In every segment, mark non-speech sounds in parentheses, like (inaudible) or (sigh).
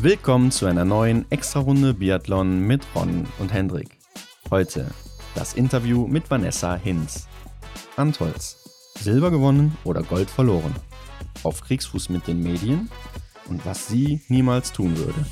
Willkommen zu einer neuen Extra-Runde Biathlon mit Ron und Hendrik. Heute das Interview mit Vanessa Hinz. Antolz. Silber gewonnen oder Gold verloren? Auf Kriegsfuß mit den Medien und was sie niemals tun würde.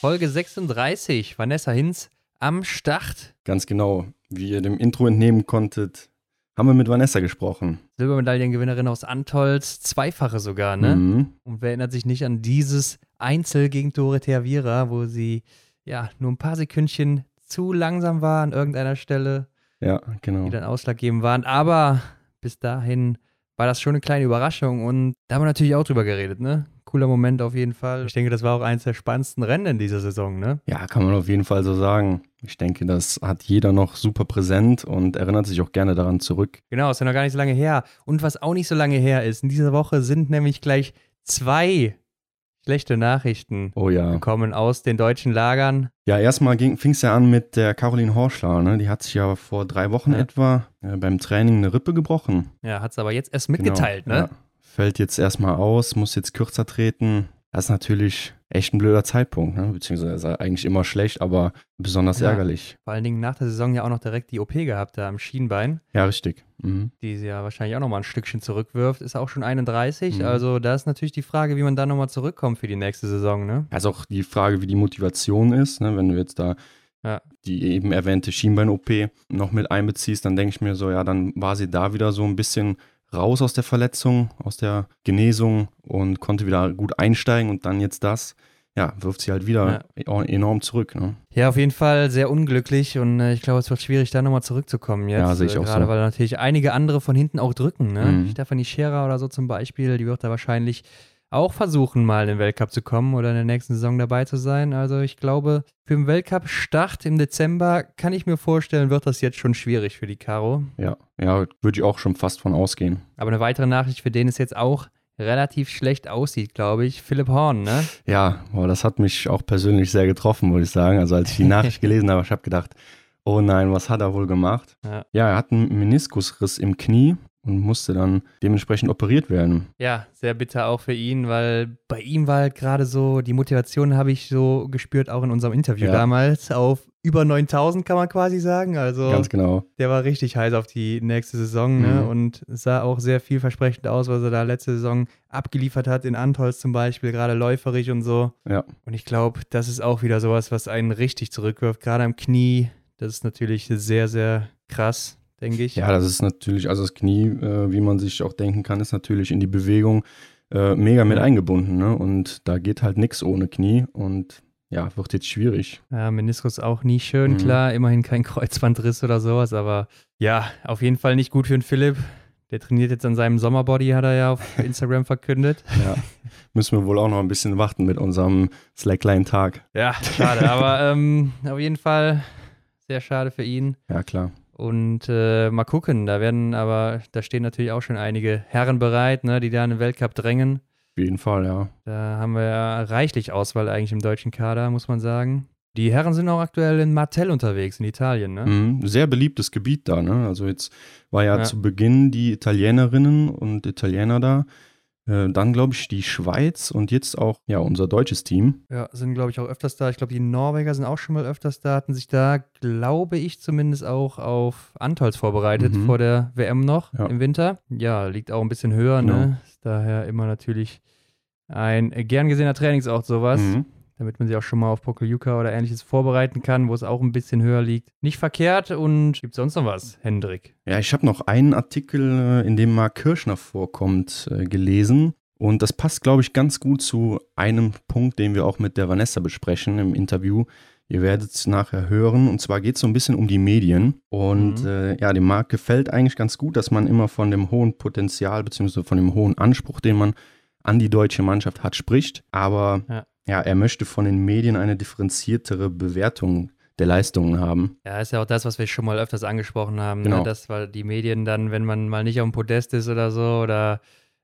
Folge 36, Vanessa Hinz am Start. Ganz genau, wie ihr dem Intro entnehmen konntet, haben wir mit Vanessa gesprochen. Silbermedaillengewinnerin aus Antolz, zweifache sogar, ne? Mhm. Und wer erinnert sich nicht an dieses Einzel gegen Dorothea Viera, wo sie ja nur ein paar Sekündchen zu langsam war an irgendeiner Stelle, Ja, genau. die dann ausschlaggebend waren. Aber bis dahin war das schon eine kleine Überraschung und da haben wir natürlich auch drüber geredet, ne? Cooler Moment auf jeden Fall. Ich denke, das war auch eines der spannendsten Rennen in dieser Saison, ne? Ja, kann man auf jeden Fall so sagen. Ich denke, das hat jeder noch super präsent und erinnert sich auch gerne daran zurück. Genau, ist ja noch gar nicht so lange her. Und was auch nicht so lange her ist, in dieser Woche sind nämlich gleich zwei schlechte Nachrichten Oh ja. gekommen aus den deutschen Lagern. Ja, erstmal fing es ja an mit der Caroline Horschler. Ne? Die hat sich ja vor drei Wochen Ja. etwa äh, beim Training eine Rippe gebrochen. Ja, hat es aber jetzt erst mitgeteilt, Genau, ne? Ja. Fällt jetzt erstmal aus, muss jetzt kürzer treten. Das ist natürlich echt ein blöder Zeitpunkt, ne? beziehungsweise eigentlich immer schlecht, aber besonders Ja. ärgerlich. Vor allen Dingen nach der Saison ja auch noch direkt die OP gehabt da am Schienbein, Ja, richtig. Mhm. die sie ja wahrscheinlich auch nochmal ein Stückchen zurückwirft. Ist auch schon 31. Mhm. Also da ist natürlich die Frage, wie man da nochmal zurückkommt für die nächste Saison, ne? Also auch die Frage, wie die Motivation ist, ne? wenn du jetzt da Ja. die eben erwähnte Schienbein-OP noch mit einbeziehst, dann denke ich mir so, ja, dann war sie da wieder so ein bisschen raus aus der Verletzung, aus der Genesung und konnte wieder gut einsteigen und dann jetzt das, ja, wirft sie halt wieder enorm zurück. Ne? Ja, auf jeden Fall sehr unglücklich und äh, ich glaube, es wird schwierig, da nochmal zurückzukommen jetzt. Ja, sehe ich äh, auch Gerade so. weil natürlich einige andere von hinten auch drücken. Ne? Mhm. Stefanie Scherer oder so zum Beispiel, die wird da wahrscheinlich auch versuchen, mal in den Weltcup zu kommen oder in der nächsten Saison dabei zu sein. Also ich glaube, für den Weltcup-Start im Dezember kann ich mir vorstellen, wird das jetzt schon schwierig für die Caro. Ja, ja, würde ich auch schon fast von ausgehen. Aber eine weitere Nachricht, für den es jetzt auch relativ schlecht aussieht, glaube ich, Philipp Horn, ne? Ja, boah, das hat mich auch persönlich sehr getroffen, muss ich sagen. Also als ich die (laughs) Nachricht gelesen habe, ich habe gedacht, oh nein, was hat er wohl gemacht? Ja. ja, er hat einen Meniskusriss im Knie und musste dann dementsprechend operiert werden. Ja, sehr bitter auch für ihn, weil bei ihm war halt gerade so, die Motivation habe ich so gespürt, auch in unserem Interview Ja. damals, auf über 9000 kann man quasi sagen. Also Ganz genau. der war richtig heiß auf die nächste Saison ne? Mhm. und sah auch sehr vielversprechend aus, was er da letzte Saison abgeliefert hat, in Antolz zum Beispiel, gerade läuferig und so. Ja. Und ich glaube, das ist auch wieder sowas, was einen richtig zurückwirft, gerade am Knie. Das ist natürlich sehr, sehr krass, denke ich. Ja, das ist natürlich, also das Knie, äh, wie man sich auch denken kann, ist natürlich in die Bewegung äh, mega mit eingebunden. Ne? Und da geht halt nichts ohne Knie und ja, wird jetzt schwierig. Ja, Meniskus auch nie schön, Mhm. klar, immerhin kein Kreuzbandriss oder sowas, aber ja, auf jeden Fall nicht gut für den Philipp. Der trainiert jetzt an seinem Sommerbody, hat er ja auf (laughs) Instagram verkündet. Ja, müssen wir wohl auch noch ein bisschen warten mit unserem Slackline-Tag. Ja, schade, aber ähm, auf jeden Fall sehr schade für ihn. Ja, klar. Und äh, mal gucken, da werden aber, da stehen natürlich auch schon einige Herren bereit, ne, die da in den Weltcup drängen. Auf jeden Fall, ja. Da haben wir ja reichlich Auswahl eigentlich im deutschen Kader, muss man sagen. Die Herren sind auch aktuell in Martell unterwegs, in Italien, ne? Mhm. Sehr beliebtes Gebiet da, ne? Also jetzt war ja, Ja. zu Beginn die Italienerinnen und Italiener da. Äh, dann, glaube ich, die Schweiz und jetzt auch ja unser deutsches Team. Ja, sind, glaube ich, auch öfters da. Ich glaube, die Norweger sind auch schon mal öfters da, hatten sich da, glaube ich, zumindest auch auf Antolz vorbereitet Mhm. vor der WM noch Ja. im Winter. Ja, liegt auch ein bisschen höher, Genau. ne? Ist daher immer natürlich ein gern gesehener Trainingsort, sowas. Mhm. Damit man sich auch schon mal auf Pokljuka oder ähnliches vorbereiten kann, wo es auch ein bisschen höher liegt. Nicht verkehrt und gibt sonst noch was, Hendrik? Ja, ich habe noch einen Artikel, äh, in dem Mark Kirschner vorkommt, äh, gelesen. Und das passt, glaube ich, ganz gut zu einem Punkt, den wir auch mit der Vanessa besprechen im Interview. Ihr werdet es nachher hören. Und zwar geht es so ein bisschen um die Medien. Und Mhm. äh, ja, dem Marc gefällt eigentlich ganz gut, dass man immer von dem hohen Potenzial bzw. von dem hohen Anspruch, den man an die deutsche Mannschaft hat, spricht. Aber Ja. Ja, er möchte von den Medien eine differenziertere Bewertung der Leistungen haben. Ja, ist ja auch das, was wir schon mal öfters angesprochen haben. Genau. Ne? Das, weil die Medien dann, wenn man mal nicht auf dem Podest ist oder so, oder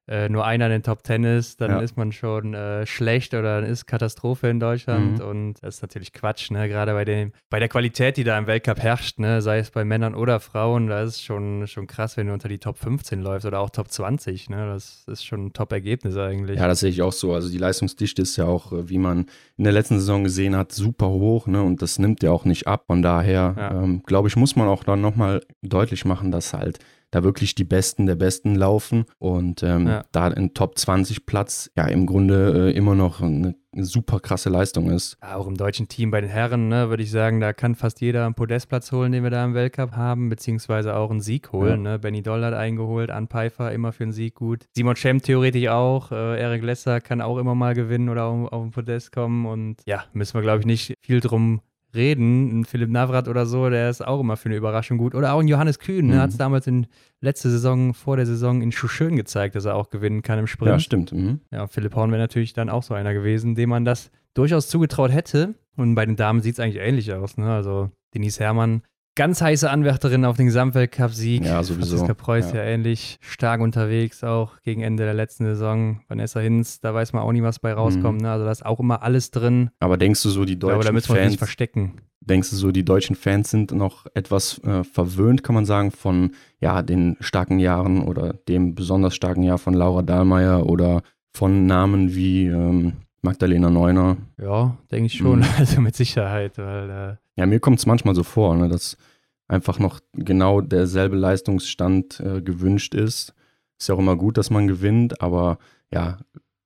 äh, nur einer in den Top Ten ist, dann Ja. ist man schon äh, schlecht oder dann ist Katastrophe in Deutschland. Mhm. Und das ist natürlich Quatsch, ne? Gerade bei dem, bei der Qualität, die da im Weltcup herrscht, ne? sei es bei Männern oder Frauen, da ist schon, schon krass, wenn du unter die Top 15 läufst oder auch Top 20. Ne? Das ist schon ein Top-Ergebnis eigentlich. Ja, das sehe ich auch so. Also die Leistungsdichte ist ja auch, äh, wie man in der letzten Saison gesehen hat, super hoch, ne? Und das nimmt ja auch nicht ab. Von daher, Ja. ähm, glaube ich, muss man auch dann nochmal deutlich machen, dass halt da wirklich die Besten der Besten laufen und ähm, Ja. da in Top 20 Platz ja im Grunde äh, immer noch eine super krasse Leistung ist. Ja, auch im deutschen Team bei den Herren, ne, würde ich sagen, da kann fast jeder einen Podestplatz holen, den wir da im Weltcup haben, beziehungsweise auch einen Sieg holen. Ne? Benny Doll hat eingeholt, Ann Pfeiffer immer für einen Sieg gut. Simon Schemp theoretisch auch, äh, Eric Lesser kann auch immer mal gewinnen oder auf, auf den Podest kommen und ja, müssen wir, glaube ich, nicht viel drum reden. Ein Philipp Navrat oder so, der ist auch immer für eine Überraschung gut. Oder auch ein Johannes Kühn, ne, Mhm. hat es damals in letzte Saison, vor der Saison in Schuschön gezeigt, dass er auch gewinnen kann im Sprint. Ja, stimmt. Mhm. Ja, Philipp Horn wäre natürlich dann auch so einer gewesen, dem man das durchaus zugetraut hätte. Und bei den Damen sieht es eigentlich ähnlich aus. Ne? Also Denise Herrmann, ganz heiße Anwärterin auf den Gesamtweltcup-Sieg. Ja, sowieso. Franziska Preuß ja. Ja. ähnlich stark unterwegs, auch gegen Ende der letzten Saison. Vanessa Hinz, da weiß man auch nie, was bei rauskommt. Ne? Also da ist auch immer alles drin. Aber denkst du so, die Ich glaube, da deutschen müssen wir uns nicht Fans, verstecken. denkst du so, die deutschen Fans sind noch etwas äh, verwöhnt, kann man sagen, von ja, den starken Jahren oder dem besonders starken Jahr von Laura Dahlmeier oder von Namen wie ähm, Magdalena Neuner? Ja, denke ich schon. Mhm. (laughs) Also mit Sicherheit, weil äh, Ja, mir kommt es manchmal so vor, ne, dass einfach noch genau derselbe Leistungsstand äh, gewünscht ist. Ist ja auch immer gut, dass man gewinnt, aber ja,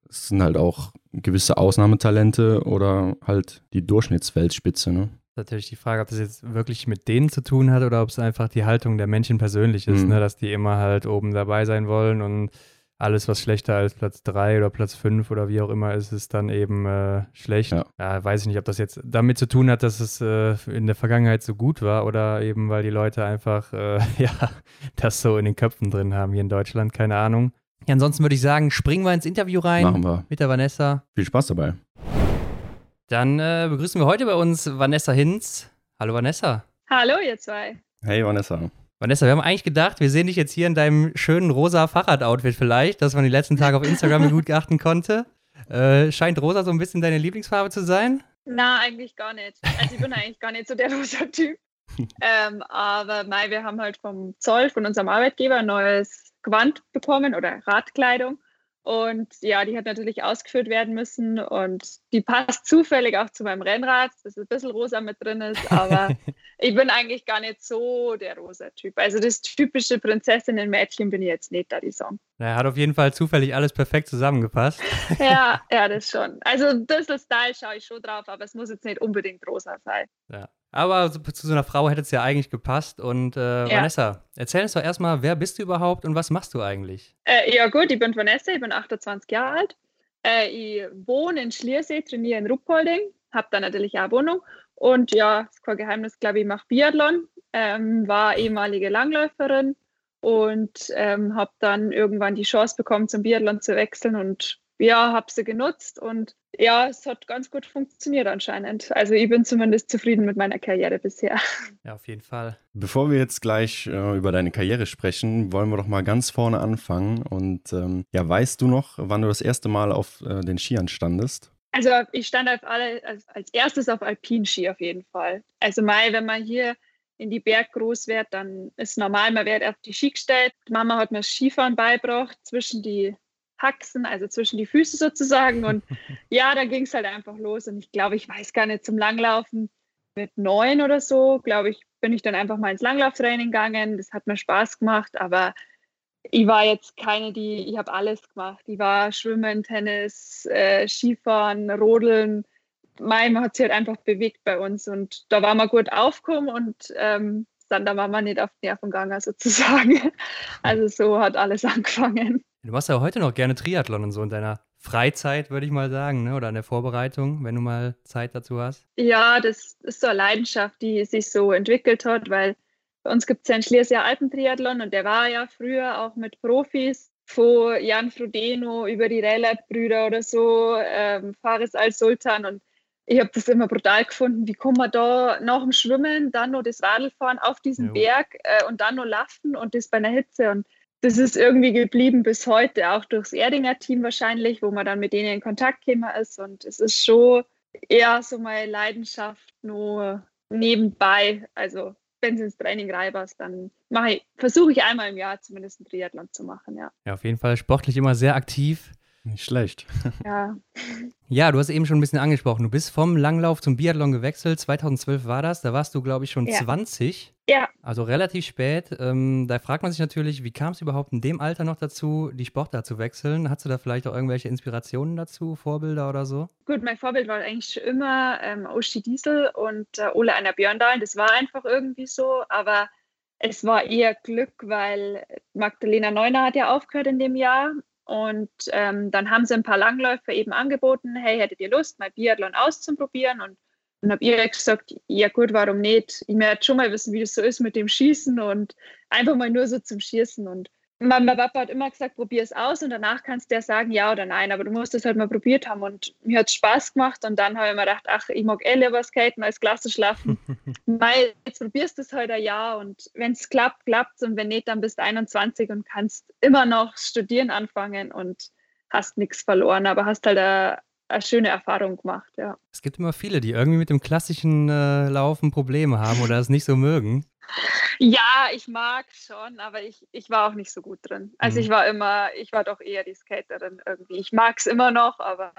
es sind halt auch gewisse Ausnahmetalente oder halt die Durchschnittsweltspitze. Ne? natürlich die Frage, ob das jetzt wirklich mit denen zu tun hat oder ob es einfach die Haltung der Menschen persönlich ist, Mhm. ne? dass die immer halt oben dabei sein wollen und alles, was schlechter als Platz 3 oder Platz 5 oder wie auch immer ist, ist dann eben äh, schlecht. Ja. Ja. weiß ich nicht, ob das jetzt damit zu tun hat, dass es äh, in der Vergangenheit so gut war oder eben, weil die Leute einfach, äh, (laughs) ja, das so in den Köpfen drin haben hier in Deutschland, keine Ahnung. Ja, ansonsten würde ich sagen, springen wir ins Interview rein Machen wir. mit der Vanessa. Viel Spaß dabei. Dann äh, begrüßen wir heute bei uns Vanessa Hinz. Hallo Vanessa. Hallo, ihr zwei. Hey Vanessa. Vanessa, wir haben eigentlich gedacht, wir sehen dich jetzt hier in deinem schönen rosa Fahrradoutfit vielleicht, das man die letzten Tage auf Instagram gut geachten konnte. Äh, scheint rosa so ein bisschen deine Lieblingsfarbe zu sein? Na, eigentlich gar nicht. Also ich bin eigentlich gar nicht so der rosa Typ. ähm, aber Mai, wir haben halt vom Zoll, von unserem Arbeitgeber, ein neues Gewand bekommen oder Radkleidung. Und ja, die hat natürlich ausgeführt werden müssen und die passt zufällig auch zu meinem Rennrad, dass ein bisschen rosa mit drin ist, aber (laughs) ich bin eigentlich gar nicht so der rosa Typ. Also das typische Prinzessinnen-Mädchen bin ich jetzt nicht, da die Song. Na, hat auf jeden Fall zufällig alles perfekt zusammengepasst. (laughs) Ja, ja, (laughs) das schon. Also ein bisschen Style schaue ich schon drauf, aber es muss jetzt nicht unbedingt rosa sein. Ja. Aber zu so einer Frau hätte es ja eigentlich gepasst. Und äh, Vanessa, erzähl uns doch erstmal, wer bist du überhaupt und was machst du eigentlich? Äh, ja gut, ich bin Vanessa, ich bin 28 Jahre alt. Äh, ich wohne in Schliersee, trainiere in Ruppolding, habe da natürlich auch eine Wohnung. Und ja, ist kein Geheimnis, glaube ich, ich mache Biathlon, ähm, war ehemalige Langläuferin und ähm, habe dann irgendwann die Chance bekommen, zum Biathlon zu wechseln und ja, habe sie genutzt und ja, es hat ganz gut funktioniert anscheinend. Also ich bin zumindest zufrieden mit meiner Karriere bisher. (laughs) Ja, auf jeden Fall. Bevor wir jetzt gleich äh, über deine Karriere sprechen, wollen wir doch mal ganz vorne anfangen. Und ähm, ja, weißt du noch, wann du das erste Mal auf äh, den Skiern standest? Also ich stand auf alle, als, als erstes auf Alpinski auf jeden Fall. Also mal, wenn man hier in die Berg groß wird, dann ist normal, man wird auf die Ski gestellt. Mama hat mir Skifahren beigebracht zwischen die Haxen, also zwischen die Füße sozusagen. Und (laughs) ja, dann ging es halt einfach los. Und ich glaube, ich weiß gar nicht, zum Langlaufen mit neun oder so, glaube ich, bin ich dann einfach mal ins Langlauftraining gegangen. Das hat mir Spaß gemacht, aber ich war jetzt keine, die, ich habe alles gemacht. Ich war Schwimmen, Tennis, äh, Skifahren, Rodeln. Mein, hat sich halt einfach bewegt bei uns und da war man gut aufgekommen und ähm, dann da war man nicht auf die Nerven gegangen (laughs) sozusagen. Also so hat alles (laughs) angefangen. Du machst ja heute noch gerne Triathlon und so in deiner Freizeit, würde ich mal sagen, ne? oder in der Vorbereitung, wenn du mal Zeit dazu hast. Ja, das ist so eine Leidenschaft, die sich so entwickelt hat, weil bei uns gibt es ja einen Schliersee Alpentriathlon und der war ja früher auch mit Profis, von Jan Frodeno über die Rellert-Brüder oder so, ähm, Faris Al-Sultan und ich habe das immer brutal gefunden, wie kann man da nach dem Schwimmen dann noch das Radl fahren auf diesen Jo. Berg äh, und dann noch laufen und das bei einer Hitze und das ist irgendwie geblieben bis heute, auch durchs Erdinger Team wahrscheinlich, wo man dann mit denen in Kontakt gekommen ist. Und es ist schon eher so meine Leidenschaft nur nebenbei. Also wenn es ins Training reinpasst, dann versuche ich einmal im Jahr zumindest einen Triathlon zu machen, ja. Ja, auf jeden Fall sportlich immer sehr aktiv. Nicht schlecht. (laughs) Ja. Ja, du hast eben schon ein bisschen angesprochen. Du bist vom Langlauf zum Biathlon gewechselt. 2012 war das. Da warst du, glaube ich, schon Ja. 20. Ja. Also relativ spät. Ähm, da fragt man sich natürlich, wie kam es überhaupt in dem Alter noch dazu, die Sportart zu wechseln? Hast du da vielleicht auch irgendwelche Inspirationen dazu, Vorbilder oder so? Gut, mein Vorbild war eigentlich schon immer ähm, Oshi Diesel und äh, Ole Einer Björndal. Das war einfach irgendwie so, aber es war eher Glück, weil Magdalena Neuner hat ja aufgehört in dem Jahr und ähm, dann haben sie ein paar Langläufer eben angeboten, hey, hättet ihr Lust, mal Biathlon auszuprobieren? Und dann habe ich gesagt, ja gut, warum nicht? Ich möchte schon mal wissen, wie das so ist mit dem Schießen und einfach mal nur so zum Schießen. Und mein Papa hat immer gesagt, probier es aus und danach kannst du ja sagen, ja oder nein, aber du musst es halt mal probiert haben. Und mir hat es Spaß gemacht und dann habe ich mir gedacht, ach, ich mag eh lieber skaten als Klasse schlafen. (laughs) Weil jetzt probierst du es heute ein Jahr und wenn es klappt, klappt es und wenn nicht, dann bist du 21 und kannst immer noch studieren anfangen und hast nichts verloren, aber hast halt eine schöne Erfahrung gemacht, ja. Es gibt immer viele, die irgendwie mit dem klassischen äh, Laufen Probleme haben oder es nicht so mögen. Ja, ich mag schon, aber ich, ich war auch nicht so gut drin. Also Mhm. ich war immer, ich war doch eher die Skaterin irgendwie. Ich mag es immer noch, aber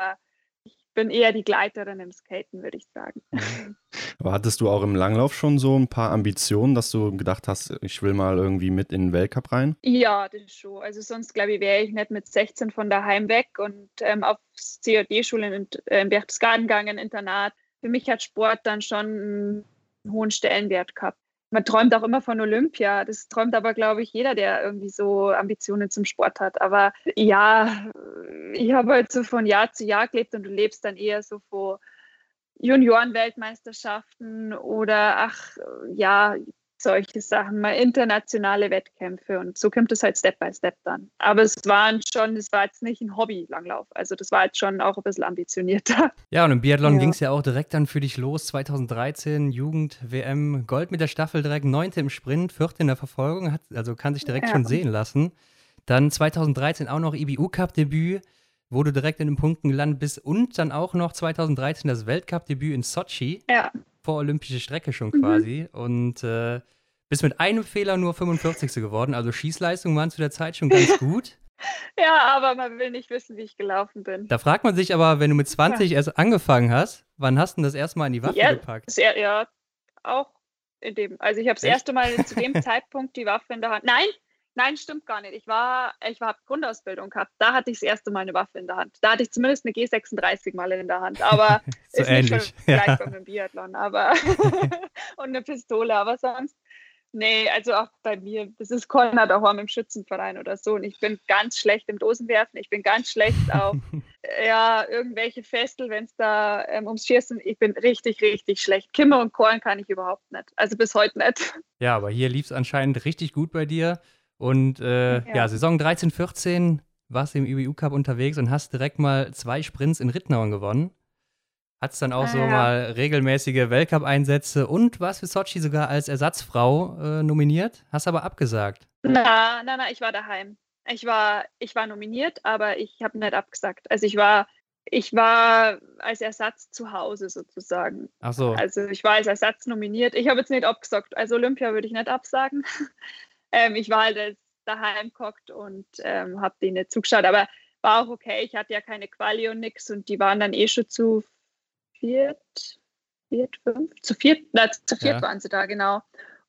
bin eher die Gleiterin im Skaten, würde ich sagen. (laughs) Aber hattest du auch im Langlauf schon so ein paar Ambitionen, dass du gedacht hast, ich will mal irgendwie mit in den Weltcup rein? Ja, das schon. Also sonst, glaube ich, wäre ich nicht mit 16 von daheim weg und ähm, aufs CAD-Schule in, äh, in Berchtesgaden gegangen, Internat. Für mich hat Sport dann schon einen hohen Stellenwert gehabt. Man träumt auch immer von Olympia. Das träumt aber, glaube ich, jeder, der irgendwie so Ambitionen zum Sport hat. Aber ja, ich habe halt so von Jahr zu Jahr gelebt und du lebst dann eher so vor Juniorenweltmeisterschaften oder ach ja, solche Sachen, mal internationale Wettkämpfe und so kommt es halt Step by Step dann. Aber es waren schon, es war jetzt nicht ein Hobby-Langlauf, also das war jetzt schon auch ein bisschen ambitionierter. Ja, und im Biathlon Ja. ging es ja auch direkt dann für dich los. 2013 Jugend-WM, Gold mit der Staffel direkt, neunte im Sprint, vierte in der Verfolgung, hat, also kann sich direkt Ja. schon sehen lassen. Dann 2013 auch noch IBU-Cup-Debüt, wo du direkt in den Punkten gelandet bist und dann auch noch 2013 das Weltcup-Debüt in Sochi, Ja, vor olympische Strecke schon Mhm. quasi. Und äh, bist mit einem Fehler nur 45. geworden. Also Schießleistungen waren zu der Zeit schon ganz (laughs) gut. ja, aber man will nicht wissen, wie ich gelaufen bin. Da fragt man sich aber, wenn du mit 20 erst angefangen hast, wann hast du denn das erste Mal in die Waffe Ja, gepackt? Er- ja, auch in dem. Also ich habe das erste Mal zu dem (laughs) Zeitpunkt die Waffe in der Hand. Nein, nein, stimmt gar nicht. Ich war, ich war Grundausbildung gehabt. Da hatte ich das erste Mal eine Waffe in der Hand. Da hatte ich zumindest eine G36 mal in der Hand. Aber (laughs) So ist ähnlich. nicht vergleichbar mit dem Biathlon. Aber (laughs) (laughs) und eine Pistole. Aber sonst. Nee, also auch bei mir, das ist Corner daheim im Schützenverein oder so. Und ich bin ganz schlecht im Dosenwerfen. Ich bin ganz schlecht auf ja, irgendwelche Festel, wenn es da ähm, ums Schießen, ich bin richtig, richtig schlecht. Kimme und Korn kann ich überhaupt nicht. Also bis heute nicht. Ja, aber hier lief es anscheinend richtig gut bei dir. Und äh, ja. Ja. Saison 13, 14 warst du im IBU Cup unterwegs und hast direkt mal zwei Sprints in Rittenauern gewonnen. Hattest dann auch so Ah, ja. mal regelmäßige Weltcup-Einsätze und warst für Sochi sogar als Ersatzfrau äh, nominiert, hast aber abgesagt. Na, na, na, ich war daheim. Ich war, ich war nominiert, aber ich habe nicht abgesagt. Also ich war, ich war als Ersatz zu Hause sozusagen. Ach so, Also ich war als Ersatz nominiert. Ich habe jetzt nicht abgesagt. Also Olympia würde ich nicht absagen. (laughs) ähm, ich war halt daheim gehockt und ähm, habe denen nicht zugeschaut. Aber war auch okay. Ich hatte ja keine Quali und nix und die waren dann eh schon zu viert, viert, fünf, zu viert, na, zu viert Ja. waren sie da, genau.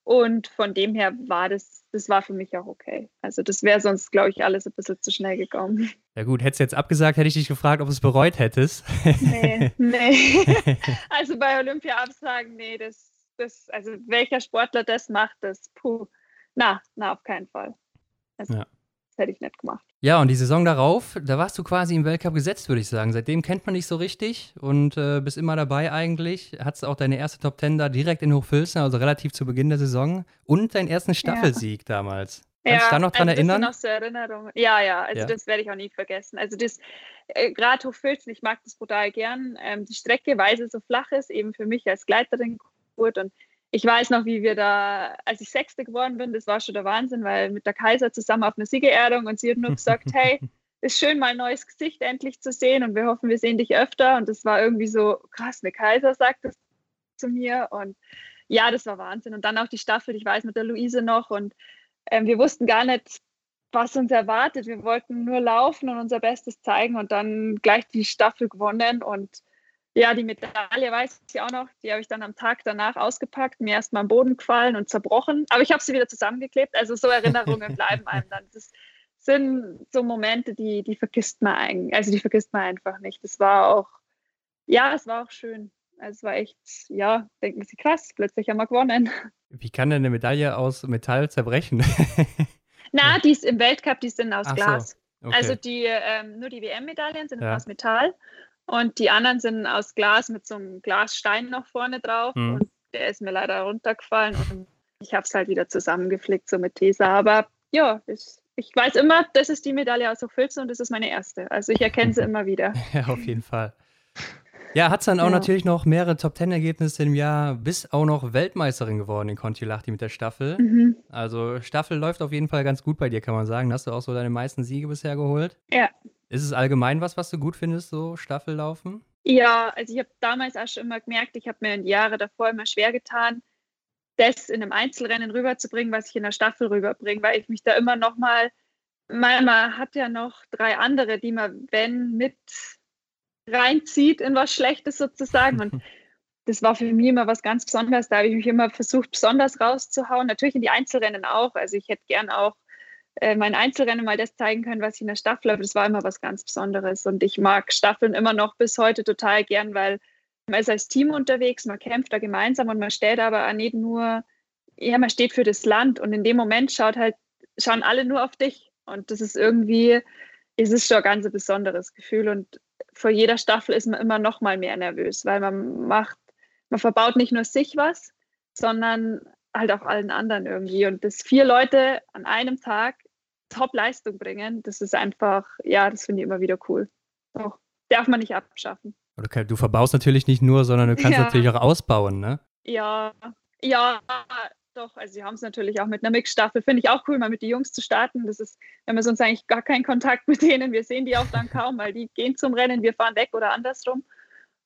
Und von dem her war das, das war für mich auch okay. Also das wäre sonst, glaube ich, alles ein bisschen zu schnell gekommen. ja gut, hättest du jetzt abgesagt, hätte ich dich gefragt, ob du es bereut hättest. Nee, (laughs) nee. (laughs) also bei Olympia absagen, nee, das, das, also welcher Sportler das macht, das, puh, na, na, auf keinen Fall. Also, Ja. Das hätte ich nicht gemacht. Ja, und die Saison darauf, da warst du quasi im Weltcup gesetzt, würde ich sagen. Seitdem kennt man dich so richtig und äh, bist immer dabei eigentlich. Hattest auch deine erste Top Ten da direkt in Hochfilzen, also relativ zu Beginn der Saison. Und deinen ersten Staffelsieg damals. Kannst du dich da noch dran also erinnern? Das noch so Erinnerungen. Ja, ja, also Ja. das werde ich auch nie vergessen. Also das, äh, gerade Hochfilzen, ich mag das brutal gern. Ähm, die Strecke, weil sie so flach ist, eben für mich als Gleiterin gut und ich weiß noch, wie wir da, als ich Sechste geworden bin, das war schon der Wahnsinn, weil mit der Kaiser zusammen auf einer Siegerehrung und sie hat nur gesagt, (laughs) hey, ist schön, mal ein neues Gesicht endlich zu sehen und wir hoffen, wir sehen dich öfter. Und das war irgendwie so krass, eine Kaiser sagt das zu mir und ja, das war Wahnsinn. Und dann auch die Staffel, ich weiß mit der Luise noch und ähm, wir wussten gar nicht, was uns erwartet. Wir wollten nur laufen und unser Bestes zeigen und dann gleich die Staffel gewonnen und ja, die Medaille weiß ich auch noch. Die habe ich dann am Tag danach ausgepackt, mir erst mal am Boden gefallen und zerbrochen. Aber ich habe sie wieder zusammengeklebt. Also so Erinnerungen (laughs) bleiben einem dann. Das sind so Momente, die, die vergisst man eigentlich. Also die vergisst man einfach nicht. Das war auch, ja, es war auch schön. Also es war echt, ja, denkt man sich krass, plötzlich haben wir gewonnen. Wie kann denn eine Medaille aus Metall zerbrechen? (laughs) Na, die ist im Weltcup, die sind aus Ach Glas. So. Okay. Also die, ähm, nur die WM-Medaillen sind ja. aus Metall und die anderen sind aus Glas mit so einem Glasstein noch vorne drauf. Mhm. Und der ist mir leider runtergefallen. Und ich habe es halt wieder zusammengeflickt, so mit Tesa. Aber ja, ich, ich weiß immer, das ist die Medaille aus Hochfilzen und das ist meine erste. Also ich erkenne sie immer wieder. (laughs) Ja, auf jeden Fall. Ja, hat es dann auch ja. natürlich noch mehrere Top-Ten-Ergebnisse im Jahr, bis auch noch Weltmeisterin geworden in Kontiolahti mit der Staffel. Mhm. Also Staffel läuft auf jeden Fall ganz gut bei dir, kann man sagen. Hast du auch so deine meisten Siege bisher geholt? Ja, ist es allgemein was, was du gut findest, so Staffellaufen? Ja, also ich habe damals auch schon immer gemerkt, ich habe mir in die Jahre davor immer schwer getan, das in einem Einzelrennen rüberzubringen, was ich in der Staffel rüberbringe, weil ich mich da immer noch mal, man hat ja noch drei andere, die man, wenn, mit reinzieht in was Schlechtes sozusagen. Und (laughs) das war für mich immer was ganz Besonderes. Da habe ich mich immer versucht, besonders rauszuhauen. Natürlich in die Einzelrennen auch. Also ich hätte gern auch äh, mein Einzelrennen mal das zeigen können, was ich in der Staffel habe. Das war immer was ganz Besonderes. Und ich mag Staffeln immer noch bis heute total gern, weil man ist als Team unterwegs, man kämpft da gemeinsam und man steht aber nicht nur, ja, man steht für das Land und in dem Moment schaut halt, schauen alle nur auf dich. Und das ist irgendwie, es ist schon ein ganz besonderes Gefühl. Und vor jeder Staffel ist man immer noch mal mehr nervös, weil man macht, man verbaut nicht nur sich was, sondern halt auch allen anderen irgendwie. Und dass vier Leute an einem Tag Top-Leistung bringen, das ist einfach, ja, das finde ich immer wieder cool. Doch, darf man nicht abschaffen. Okay, du verbaust natürlich nicht nur, sondern du kannst ja. natürlich auch ausbauen, ne? Ja, ja, doch. Also sie haben es natürlich auch mit einer Mixstaffel. Finde ich auch cool, mal mit den Jungs zu starten. Das ist, wenn wir sonst eigentlich gar keinen Kontakt (laughs) mit denen. Wir sehen die auch dann kaum, weil die gehen zum Rennen, wir fahren weg oder andersrum.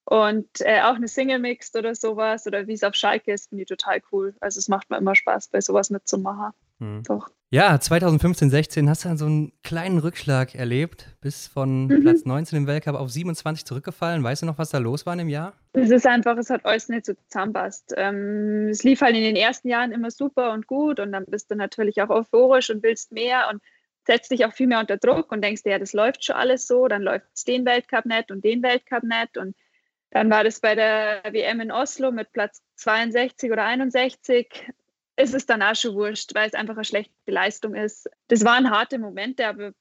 Und äh, auch eine Single Mixed oder sowas oder wie es auf Schalke ist, finde ich total cool. Also es macht mir immer Spaß, bei sowas mitzumachen. Mhm. Doch. Ja, 2015, 16 hast du dann so einen kleinen Rückschlag erlebt, bis von mhm. Platz 19 im Weltcup auf 27 zurückgefallen. Weißt du noch, was da los war in dem Jahr? Es ist einfach, es hat alles nicht so zusammenpasst. Ähm, es lief halt in den ersten Jahren immer super und gut und dann bist du natürlich auch euphorisch und willst mehr und setzt dich auch viel mehr unter Druck und denkst dir, ja, das läuft schon alles so, dann läuft es den Weltcup nicht und den Weltcup nicht und dann war das bei der WM in Oslo mit Platz 62 oder 61. Es ist dann auch schon wurscht, weil es einfach eine schlechte Leistung ist. Das waren harte Momente, aber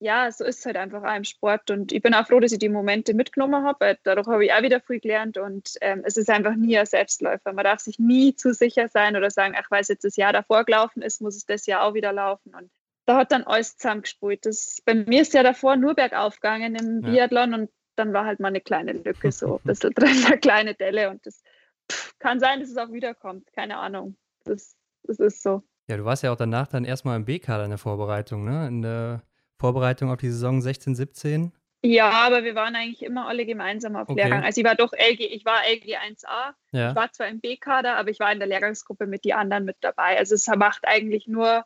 ja, so ist es halt einfach auch im Sport. Und ich bin auch froh, dass ich die Momente mitgenommen habe, weil dadurch habe ich auch wieder viel gelernt. Und ähm, es ist einfach nie ein Selbstläufer. Man darf sich nie zu sicher sein oder sagen, ach, weil es jetzt das Jahr davor gelaufen ist, muss es das Jahr auch wieder laufen. Und da hat dann alles zusammengespult. Das, bei mir ist ja davor nur bergauf gegangen im ja. Biathlon und dann war halt mal eine kleine Lücke, so (laughs) ein bisschen drin, (laughs) eine kleine Delle. Und das pff, kann sein, dass es auch wiederkommt. Keine Ahnung. Das, das ist so. Ja, du warst ja auch danach dann erstmal im B-Kader in der Vorbereitung, ne? In der Vorbereitung auf die Saison 16, 17. Ja, aber wir waren eigentlich immer alle gemeinsam auf okay. Lehrgang. Also ich war doch LG, ich war LG 1A. Ja. Ich war zwar im B-Kader, aber ich war in der Lehrgangsgruppe mit den anderen mit dabei. Also es macht eigentlich nur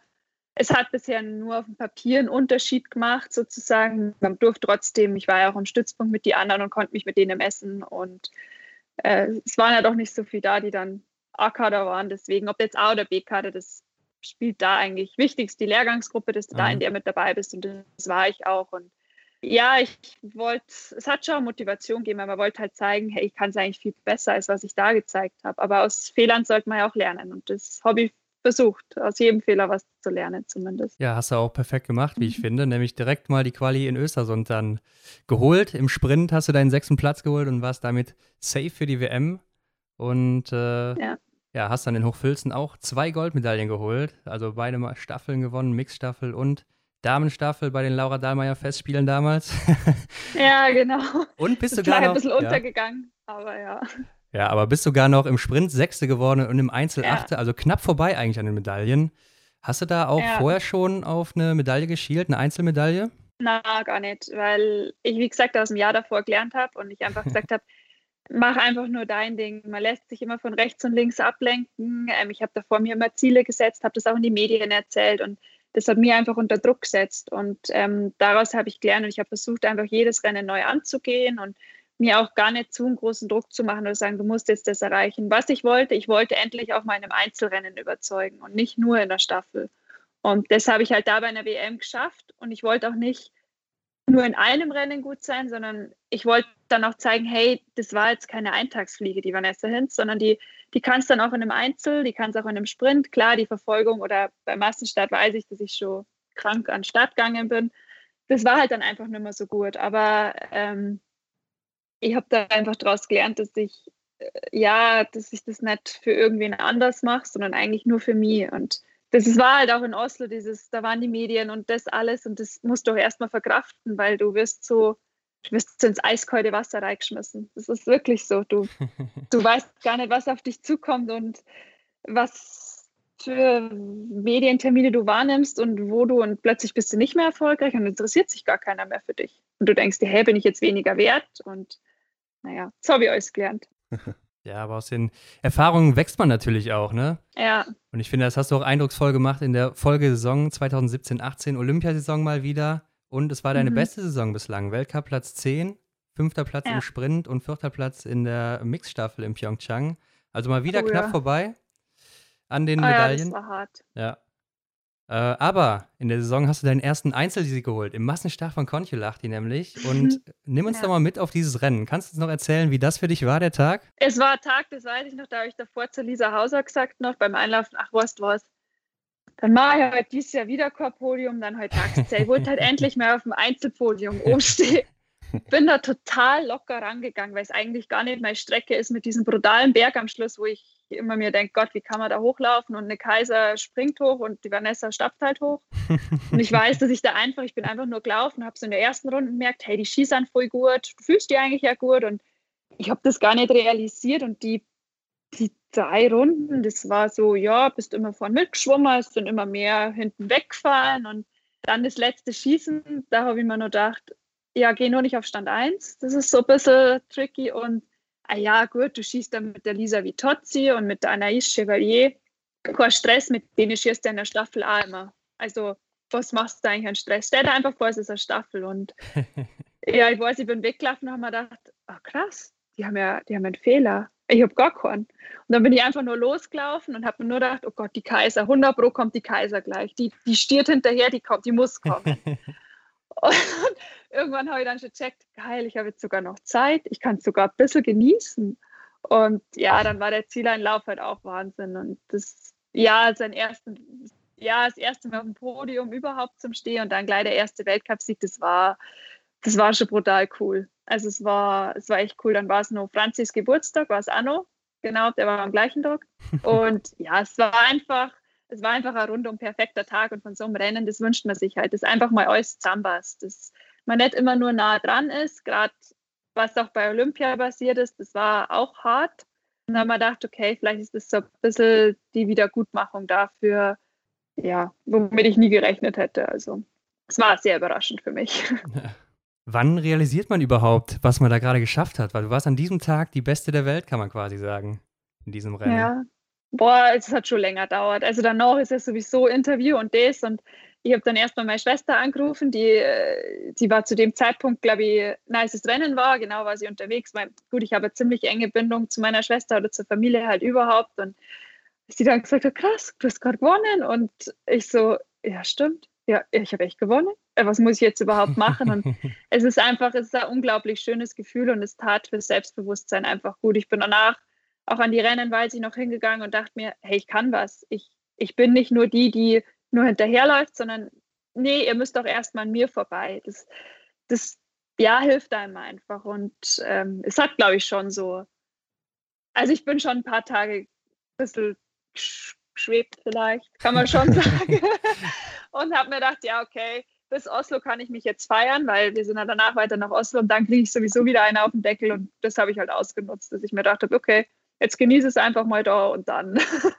es hat bisher nur auf dem Papier einen Unterschied gemacht, sozusagen. Man durfte trotzdem, ich war ja auch im Stützpunkt mit den anderen und konnte mich mit denen messen. Und äh, es waren ja doch nicht so viele da, die dann A-Kader waren. Deswegen, ob jetzt A oder B-Kader, das spielt da eigentlich wichtigst die Lehrgangsgruppe, dass du mhm. da in der mit dabei bist. Und das war ich auch. Und ja, ich wollte, es hat schon Motivation gegeben, aber man wollte halt zeigen, hey, ich kann es eigentlich viel besser, als was ich da gezeigt habe. Aber aus Fehlern sollte man ja auch lernen. Und das Hobby versucht, aus jedem Fehler was zu lernen zumindest. Ja, hast du auch perfekt gemacht, wie ich mhm. finde. Nämlich direkt mal die Quali in Östersund dann geholt. Im Sprint hast du deinen sechsten Platz geholt und warst damit safe für die WM. Und äh, ja. ja. hast dann in Hochfilzen auch zwei Goldmedaillen geholt. Also beide Staffeln gewonnen, Mixstaffel und Damenstaffel bei den Laura Dahlmeier Festspielen damals. (laughs) ja, genau. Und bist du gerade ein bisschen ja. untergegangen, aber ja. Ja, aber bist sogar noch im Sprint Sechste geworden und im Einzel ja. Achte, also knapp vorbei eigentlich an den Medaillen. Hast du da auch ja. vorher schon auf eine Medaille geschielt, eine Einzelmedaille? Na, gar nicht, weil ich, wie gesagt, aus dem Jahr davor gelernt habe und ich einfach gesagt habe, (laughs) mach einfach nur dein Ding. Man lässt sich immer von rechts und links ablenken. Ähm, ich habe davor mir immer Ziele gesetzt, habe das auch in die Medien erzählt und das hat mir einfach unter Druck gesetzt. Und ähm, daraus habe ich gelernt und ich habe versucht, einfach jedes Rennen neu anzugehen und mir auch gar nicht zu einen großen Druck zu machen oder sagen, du musst jetzt das erreichen. Was ich wollte, ich wollte endlich auch mal in einem Einzelrennen überzeugen und nicht nur in der Staffel. Und das habe ich halt da bei einer WM geschafft und ich wollte auch nicht nur in einem Rennen gut sein, sondern ich wollte dann auch zeigen, hey, das war jetzt keine Eintagsfliege, die Vanessa Hinz, sondern die, die kann es dann auch in einem Einzel, die kann es auch in einem Sprint. Klar, die Verfolgung oder beim Massenstart weiß ich, dass ich schon krank an den Start gegangen bin. Das war halt dann einfach nicht mehr so gut. Aber ähm, ich habe da einfach daraus gelernt, dass ich äh, ja, dass ich das nicht für irgendwen anders mache, sondern eigentlich nur für mich. Und das war halt auch in Oslo, dieses, da waren die Medien und das alles und das musst du auch erstmal verkraften, weil du wirst so, du wirst so ins eiskalte Wasser reingeschmissen. Das ist wirklich so. Du, (laughs) du weißt gar nicht, was auf dich zukommt und was für Medientermine du wahrnimmst und wo du und plötzlich bist du nicht mehr erfolgreich und interessiert sich gar keiner mehr für dich. Und du denkst dir, hey, bin ich jetzt weniger wert? Und naja, das habe ich alles gelernt. (laughs) Ja, aber aus den Erfahrungen wächst man natürlich auch, ne? Ja. Und ich finde, das hast du auch eindrucksvoll gemacht in der Folgesaison 2017-18, Olympiasaison mal wieder. Und es war deine mhm. beste Saison bislang. Weltcup Platz 10, fünfter Platz ja. im Sprint und vierter Platz in der Mixstaffel in Pyeongchang. Also mal wieder oh, knapp ja. vorbei an den oh, Medaillen. Ja, das war hart. Ja. Äh, aber in der Saison hast du deinen ersten Einzelsieg geholt, im Massenstart von Kontiolahti nämlich. Und (laughs) nimm uns ja. doch mal mit auf dieses Rennen. Kannst du uns noch erzählen, wie das für dich war, der Tag? Es war ein Tag, das weiß ich noch, da habe ich davor zu Lisa Hauser gesagt noch beim Einlaufen, ach, was, was. Dann mache ich halt dieses Jahr wieder kein Podium, dann heute Tagszeit. Ich wollte halt (laughs) endlich mal auf dem Einzelpodium oben stehen. Bin da total locker rangegangen, weil es eigentlich gar nicht meine Strecke ist mit diesem brutalen Berg am Schluss, wo ich immer mir denke, Gott, wie kann man da hochlaufen? Und eine Kaiser springt hoch und die Vanessa stapft halt hoch. und ich weiß, dass ich da einfach, ich bin einfach nur gelaufen, habe so in der ersten Runde gemerkt, hey, die schießen voll gut, du fühlst die eigentlich ja gut. Und ich habe das gar nicht realisiert. Und die, die drei Runden, das war so, ja, bist immer vorne mitgeschwommen, hast dann immer mehr hinten weggefahren. Und dann das letzte Schießen, da habe ich mir nur gedacht, ja, geh nur nicht auf Stand 1. Das ist so ein bisschen tricky und ah ja, gut, du schießt dann mit der Lisa Vitozzi und mit der Anaïs Chevalier. Kein Stress, mit denen schießt du in der Staffel auch immer. Also, was machst du eigentlich an Stress? Stell dir einfach vor, es ist eine Staffel. Und (laughs) ja, ich weiß, ich bin weggelaufen und habe mir gedacht, ach krass, die haben ja, die haben einen Fehler. Ich habe gar keinen. Und dann bin ich einfach nur losgelaufen und habe mir nur gedacht, oh Gott, die Kaiser, 100 Pro kommt die Kaiser gleich. Die, die stiert hinterher, die kommt, die muss kommen. (laughs) und irgendwann habe ich dann schon gecheckt, geil, ich habe jetzt sogar noch Zeit, ich kann es sogar ein bisschen genießen. Und ja, dann war der Zieleinlauf halt auch Wahnsinn. Und das, ja, sein ersten, ja, das erste Mal auf dem Podium überhaupt zum Stehen und dann gleich der erste Weltcupsieg, das war, das war schon brutal cool. Also es war, es war echt cool. Dann war es noch Franzis Geburtstag, war es noch. Genau, der war am gleichen Tag. (laughs) Und ja, es war einfach, es war einfach ein rundum perfekter Tag und von so einem Rennen, das wünscht man sich halt, dass einfach mal alles zusammenpasst. Das, man nicht immer nur nah dran ist, gerade was auch bei Olympia basiert ist, das war auch hart. Und dann haben wir gedacht, okay, vielleicht ist das so ein bisschen die Wiedergutmachung dafür, ja, womit ich nie gerechnet hätte. Also es war sehr überraschend für mich. (laughs) Wann realisiert man überhaupt, was man da gerade geschafft hat? Weil du warst an diesem Tag die Beste der Welt, kann man quasi sagen, in diesem Rennen. Ja, boah, es hat schon länger dauert. Also danach ist es sowieso Interview und das und ich habe dann erstmal meine Schwester angerufen, die, äh, die war zu dem Zeitpunkt, glaube ich, nein, als Rennen war, genau war sie unterwegs. Weil, gut, ich habe eine ziemlich enge Bindung zu meiner Schwester oder zur Familie halt überhaupt. Und sie dann gesagt hat, krass, du hast gerade gewonnen. Und ich so, ja, stimmt. Ja, ich habe echt gewonnen. Äh, was muss ich jetzt überhaupt machen? Und (laughs) es ist einfach, es ist ein unglaublich schönes Gefühl und es tat für Selbstbewusstsein einfach gut. Ich bin danach auch an die Rennen, weil ich noch hingegangen und dachte mir, hey, ich kann was. Ich, ich bin nicht nur die, die nur hinterherläuft, sondern nee, ihr müsst doch erstmal an mir vorbei. Das, das ja, hilft einem einfach. Und ähm, es hat, glaube ich, schon so. Also ich bin schon ein paar Tage ein bisschen geschwebt vielleicht, kann man schon (laughs) sagen. und habe mir gedacht, ja, okay, bis Oslo kann ich mich jetzt feiern, weil wir sind dann danach weiter nach Oslo und dann kriege ich sowieso wieder eine auf den Deckel und das habe ich halt ausgenutzt, dass ich mir dachte, okay, jetzt genieße es einfach mal da und dann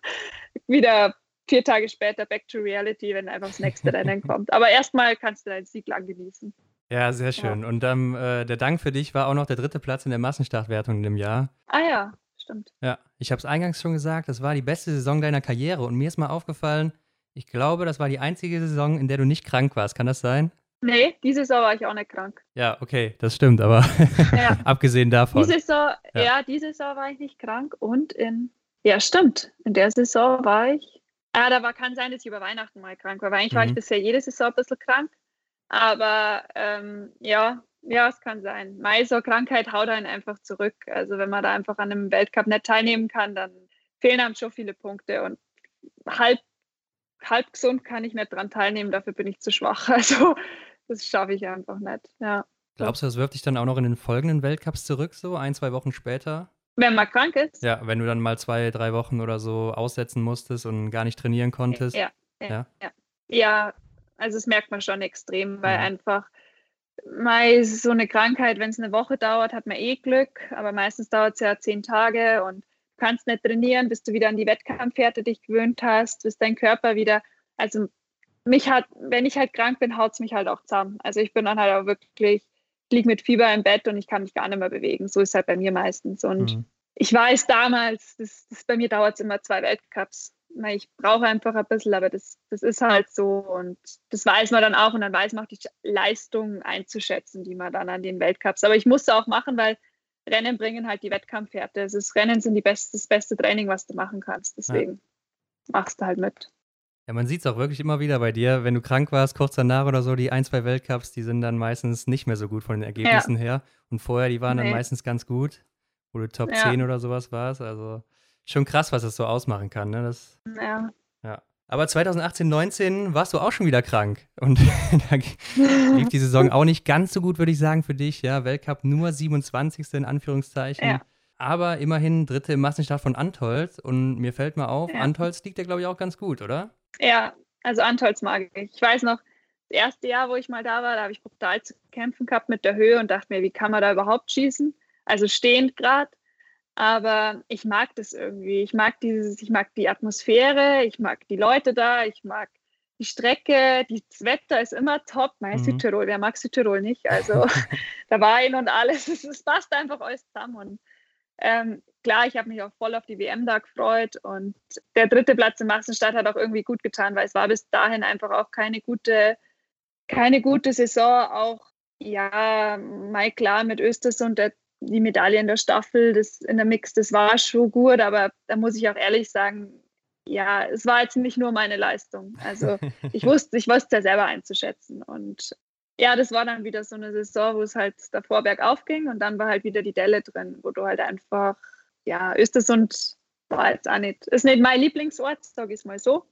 (laughs) wieder vier Tage später back to reality, wenn einfach das nächste Rennen (laughs) kommt. Aber erstmal kannst du deinen Sieg lang genießen. Ja, sehr schön. Ja. Und ähm, äh, der Dank für dich war auch noch der dritte Platz in der Massenstartwertung in dem Jahr. Ah ja, stimmt. Ja, ich habe es eingangs schon gesagt, das war die beste Saison deiner Karriere. Und mir ist mal aufgefallen, ich glaube, das war die einzige Saison, in der du nicht krank warst. Kann das sein? Nee, diese Saison war ich auch nicht krank. Ja, okay, das stimmt, aber (laughs) ja. (laughs) abgesehen davon. Diese Saison, ja. ja, diese Saison war ich nicht krank und in, ja, stimmt, in der Saison war ich, ah, da war, kann sein, dass ich über Weihnachten mal krank war, weil eigentlich mhm. war ich mhm. bisher jede Saison ein bisschen krank. Aber ähm, ja, ja, es kann sein. Mai so Krankheit haut einen einfach zurück. Also wenn man da einfach an einem Weltcup nicht teilnehmen kann, dann fehlen einem schon viele Punkte. Und halb, halb gesund kann ich nicht dran teilnehmen, dafür bin ich zu schwach. (laughs) Also das schaffe ich einfach nicht. Ja. Glaubst du, das wirft dich dann auch noch in den folgenden Weltcups zurück, so ein, zwei Wochen später? Wenn man krank ist? Ja, wenn du dann mal zwei, drei Wochen oder so aussetzen musstest und gar nicht trainieren konntest. Ja, ja, ja. ja. also das merkt man schon extrem, weil ja. einfach mal so eine Krankheit, wenn es eine Woche dauert, hat man eh Glück, aber meistens dauert es ja zehn Tage und kannst nicht trainieren, bis du wieder an die Wettkampfhärte dich gewöhnt hast, bis dein Körper wieder, also mich hat, wenn ich halt krank bin, haut es mich halt auch zusammen. Also ich bin dann halt auch wirklich, liege mit Fieber im Bett und ich kann mich gar nicht mehr bewegen. So ist halt bei mir meistens. Und mhm. ich weiß damals, das, das bei mir dauert es immer zwei Weltcups ich brauche einfach ein bisschen, aber das, das ist halt so und das weiß man dann auch und dann weiß man auch die Leistungen einzuschätzen, die man dann an den Weltcups. Aber ich musste auch machen, weil Rennen bringen halt die Wettkampfwerte. Also das Rennen sind die beste, das beste Training, was du machen kannst. Deswegen ja. machst du halt mit. Ja, man sieht es auch wirklich immer wieder bei dir, wenn du krank warst, kurz danach oder so, die ein, zwei Weltcups, die sind dann meistens nicht mehr so gut von den Ergebnissen ja. her. Und vorher, die waren nee. dann meistens ganz gut, wo du Top ja. 10 oder sowas warst. Also schon krass, was das so ausmachen kann. Ne? Das, ja. ja. Aber 2018, 19 warst du auch schon wieder krank. Und (laughs) da lief die Saison auch nicht ganz so gut, würde ich sagen, für dich. Ja, Weltcup nur 27. in Anführungszeichen. Ja. Aber immerhin dritte im Massenstart von Antolz. Und mir fällt mal auf, ja. Antolz liegt ja, glaube ich, auch ganz gut, oder? Ja, also Antolz mag ich. Ich weiß noch, das erste Jahr, wo ich mal da war, da habe ich brutal zu kämpfen gehabt mit der Höhe und dachte mir, wie kann man da überhaupt schießen? Also stehend gerade. Aber ich mag das irgendwie. Ich mag dieses, ich mag die Atmosphäre, ich mag die Leute da, ich mag die Strecke, das Wetter ist immer top. Mein mhm. Südtirol, wer mag Südtirol nicht? (laughs) Also (laughs) der Wein und alles, (laughs) es passt einfach alles zusammen. Und ähm, klar, ich habe mich auch voll auf die WM da gefreut und der dritte Platz in Massenstadt hat auch irgendwie gut getan, weil es war bis dahin einfach auch keine gute, keine gute Saison. Auch ja, mal klar mit Östersund, der die Medaille in der Staffel, das in der Mix, das war schon gut, aber da muss ich auch ehrlich sagen, ja, es war jetzt nicht nur meine Leistung. Also (laughs) ich wusste, ich wusste es ja selber einzuschätzen. Und ja, das war dann wieder so eine Saison, wo es halt davor bergauf ging und dann war halt wieder die Delle drin, wo du halt einfach, ja, Östersund war jetzt auch nicht, ist nicht mein Lieblingsort, sage ich es mal so.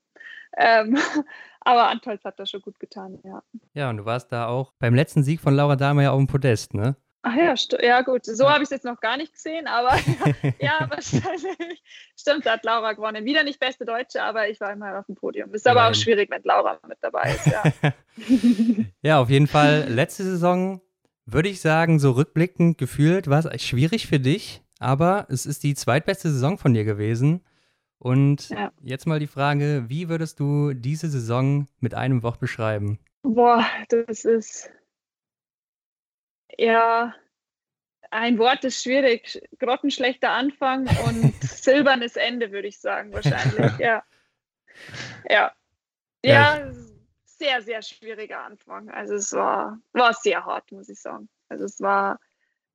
Ähm, (laughs) aber Antolz hat das schon gut getan, ja. Ja, und du warst da auch beim letzten Sieg von Laura Dahmer ja auf dem Podest, ne? Ach ja, ja gut, so habe ich es jetzt noch gar nicht gesehen, aber (laughs) ja, wahrscheinlich. Stimmt, da hat Laura gewonnen. Wieder nicht beste Deutsche, aber ich war immer auf dem Podium. Ist aber auch schwierig, wenn Laura mit dabei ist, ja. (laughs) ja, auf jeden Fall. Letzte Saison würde ich sagen, so rückblickend gefühlt war es schwierig für dich, aber es ist die zweitbeste Saison von dir gewesen. Und ja. jetzt mal die Frage, wie würdest du diese Saison mit einem Wort beschreiben? Boah, das ist ja, ein Wort ist schwierig. Grottenschlechter Anfang und (laughs) silbernes Ende, würde ich sagen, wahrscheinlich. (laughs) Ja. Ja. Ja, sehr, sehr schwieriger Anfang. Also es war, war sehr hart, muss ich sagen. Also es war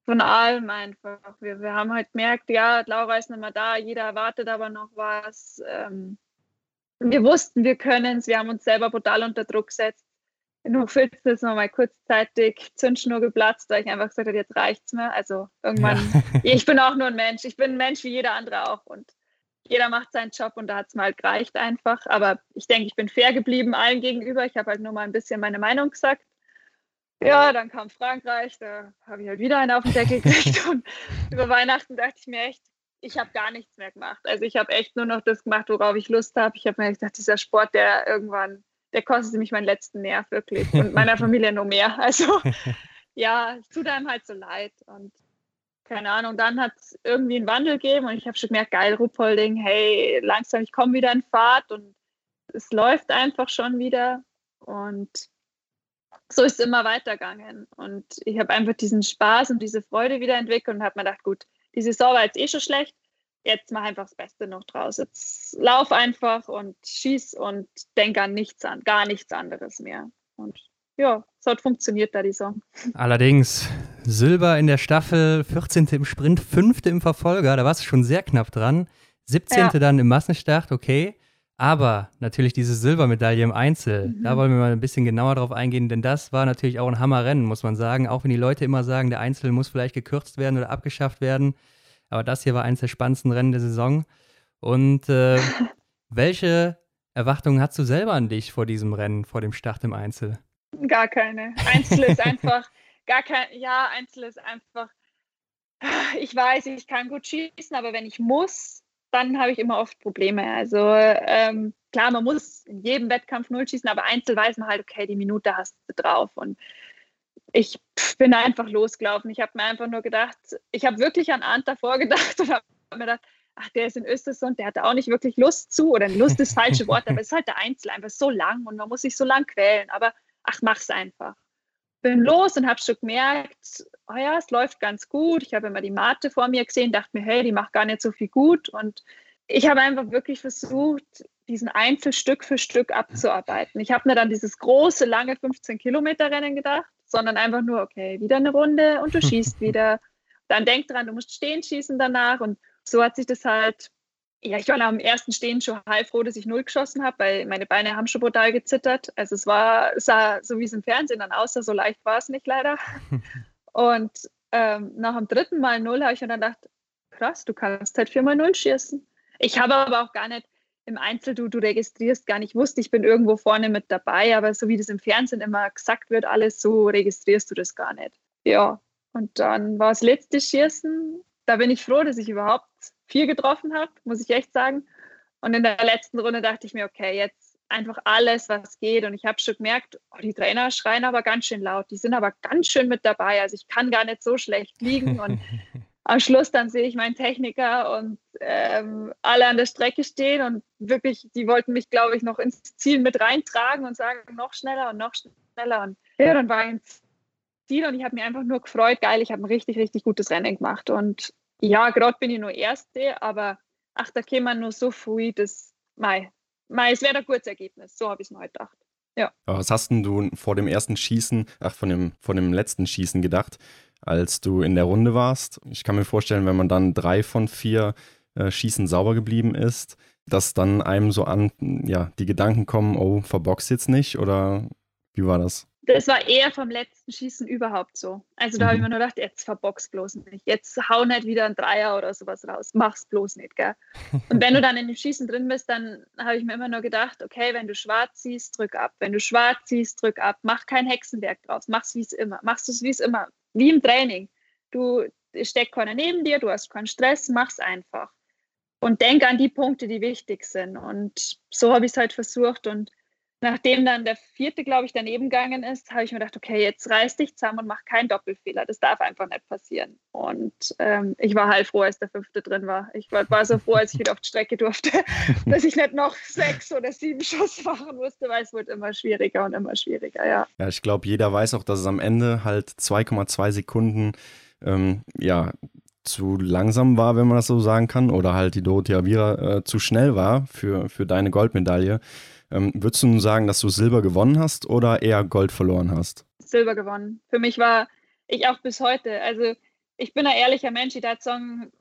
von allem einfach. Wir, wir haben halt gemerkt, ja, Laura ist nicht mehr da, jeder erwartet aber noch was. Ähm, wir wussten, wir können es, wir haben uns selber brutal unter Druck gesetzt genug Filz ist nochmal kurzzeitig Zündschnur geplatzt, weil ich einfach gesagt habe, jetzt reicht's mir. Also irgendwann, ja. ich bin auch nur ein Mensch. Ich bin ein Mensch wie jeder andere auch und jeder macht seinen Job und da hat es mal halt gereicht einfach. Aber ich denke, ich bin fair geblieben allen gegenüber. Ich habe halt nur mal ein bisschen meine Meinung gesagt. Ja, dann kam Frankreich, da habe ich halt wieder einen auf den Deckel gekriegt (laughs) und über Weihnachten dachte ich mir echt, ich habe gar nichts mehr gemacht. Also ich habe echt nur noch das gemacht, worauf ich Lust habe. Ich habe mir gedacht, dieser Sport, der irgendwann der kostet mich meinen letzten Nerv wirklich (laughs) und meiner Familie noch mehr. (laughs) Also (laughs) ja, es tut einem halt so leid und keine Ahnung, dann hat es irgendwie einen Wandel gegeben und ich habe schon gemerkt, geil, Ruppolding, hey, langsam, ich komme wieder in Fahrt und es läuft einfach schon wieder und so ist es immer weitergegangen und ich habe einfach diesen Spaß und diese Freude wieder entwickelt und habe mir gedacht, gut, die Saison war jetzt eh schon schlecht, jetzt mach einfach das Beste noch draus. Jetzt lauf einfach und schieß und denk an nichts an, gar nichts anderes mehr. Und ja, so hat funktioniert da die Song. Allerdings, Silber in der Staffel, 14. im Sprint, 5. im Verfolger, da warst du schon sehr knapp dran. 17. Ja. dann im Massenstart, okay. Aber natürlich diese Silbermedaille im Einzel, mhm. da wollen wir mal ein bisschen genauer drauf eingehen, denn das war natürlich auch ein Hammerrennen, muss man sagen. Auch wenn die Leute immer sagen, der Einzel muss vielleicht gekürzt werden oder abgeschafft werden. Aber das hier war eines der spannendsten Rennen der Saison. Und äh, (laughs) welche Erwartungen hast du selber an dich vor diesem Rennen, vor dem Start im Einzel? Gar keine. Einzel ist (laughs) einfach, gar kein, ja, Einzel ist einfach, ich weiß, ich kann gut schießen, aber wenn ich muss, dann habe ich immer oft Probleme. Also ähm, klar, man muss in jedem Wettkampf null schießen, aber Einzel weiß man halt, okay, die Minute hast du drauf. Und ich bin einfach losgelaufen. Ich habe mir einfach nur gedacht, ich habe wirklich an Arndt davor gedacht (laughs) und habe mir gedacht, ach, der ist in Östersund, der hatte auch nicht wirklich Lust zu, oder Lust ist das falsche Wort, aber es ist halt der Einzel, einfach so lang und man muss sich so lang quälen. Aber ach, mach's einfach. Bin los und habe schon gemerkt, oh ja, es läuft ganz gut. Ich habe immer die Mate vor mir gesehen, dachte mir, hey, die macht gar nicht so viel gut. Und ich habe einfach wirklich versucht, diesen Einzel Stück für Stück abzuarbeiten. Ich habe mir dann dieses große, lange 15 Kilometer Rennen gedacht, sondern einfach nur, okay, wieder eine Runde und du (laughs) schießt wieder. Dann denk dran, du musst stehen schießen danach. Und so hat sich das halt ja, ich war am ersten Stehen schon heilfroh, dass ich null geschossen habe, weil meine Beine haben schon brutal gezittert. Also es war, sah so wie es im Fernsehen dann aussah, so leicht war es nicht leider. (laughs) Und ähm, nach dem dritten Mal null habe ich mir dann gedacht, krass, du kannst halt viermal null schießen. Ich habe aber auch gar nicht im Einzel, du, du registrierst gar nicht, ich wusste, ich bin irgendwo vorne mit dabei, aber so wie das im Fernsehen immer gesagt wird, alles so registrierst du das gar nicht. Ja, und dann war das letzte Schießen. Da bin ich froh, dass ich überhaupt vier getroffen habe, muss ich echt sagen. Und in der letzten Runde dachte ich mir, okay, jetzt einfach alles, was geht. Und ich habe schon gemerkt, oh, die Trainer schreien aber ganz schön laut. Die sind aber ganz schön mit dabei. Also ich kann gar nicht so schlecht liegen. Und (laughs) am Schluss dann sehe ich meinen Techniker und ähm, alle an der Strecke stehen und wirklich, die wollten mich, glaube ich, noch ins Ziel mit reintragen und sagen, noch schneller und noch schneller. Und ja, dann war ich ins Ziel und ich habe mir einfach nur gefreut, geil, ich habe ein richtig, richtig gutes Rennen gemacht. Und ja, gerade bin ich nur Erste, aber ach, da käme man nur so früh, das, mei, mei es wäre ein gutes Ergebnis. So habe ich es mir halt gedacht. Ja. Was hast denn du vor dem ersten Schießen, ach, von dem, von dem letzten Schießen gedacht, als du in der Runde warst? Ich kann mir vorstellen, wenn man dann drei von vier äh, Schießen sauber geblieben ist, dass dann einem so an, ja, die Gedanken kommen, oh, verbox jetzt nicht oder wie war das? das war eher vom letzten Schießen überhaupt so. Also da mhm. habe ich mir nur gedacht, jetzt verbox bloß nicht. Jetzt hau nicht wieder ein Dreier oder sowas raus. Mach's bloß nicht, gell? (laughs) Und wenn du dann in dem Schießen drin bist, dann habe ich mir immer nur gedacht, okay, wenn du schwarz siehst, drück ab. Wenn du schwarz siehst, drück ab. Mach kein Hexenwerk draus. Mach's wie es immer. Machst es wie es immer. Wie im Training. Du steckt keiner neben dir, du hast keinen Stress, mach's einfach. Und denk an die Punkte, die wichtig sind. Und so habe ich es halt versucht und Nachdem dann der vierte, glaube ich, daneben gegangen ist, habe ich mir gedacht, okay, jetzt reiß dich zusammen und mach keinen Doppelfehler. Das darf einfach nicht passieren. Und ähm, ich war halt froh, als der fünfte drin war. Ich war, war so froh, als ich wieder auf die Strecke durfte, (laughs) dass ich nicht noch sechs oder sieben Schuss machen musste, weil es wird immer schwieriger und immer schwieriger, ja. Ja, ich glaube, jeder weiß auch, dass es am Ende halt 2,2 Sekunden ähm, ja, zu langsam war, wenn man das so sagen kann, oder halt die Dorothea Vira äh, zu schnell war für, für deine Goldmedaille. Ähm, würdest du nun sagen, dass du Silber gewonnen hast oder eher Gold verloren hast? Silber gewonnen. Für mich war ich auch bis heute. Also ich bin ein ehrlicher Mensch, ich dachte sagen,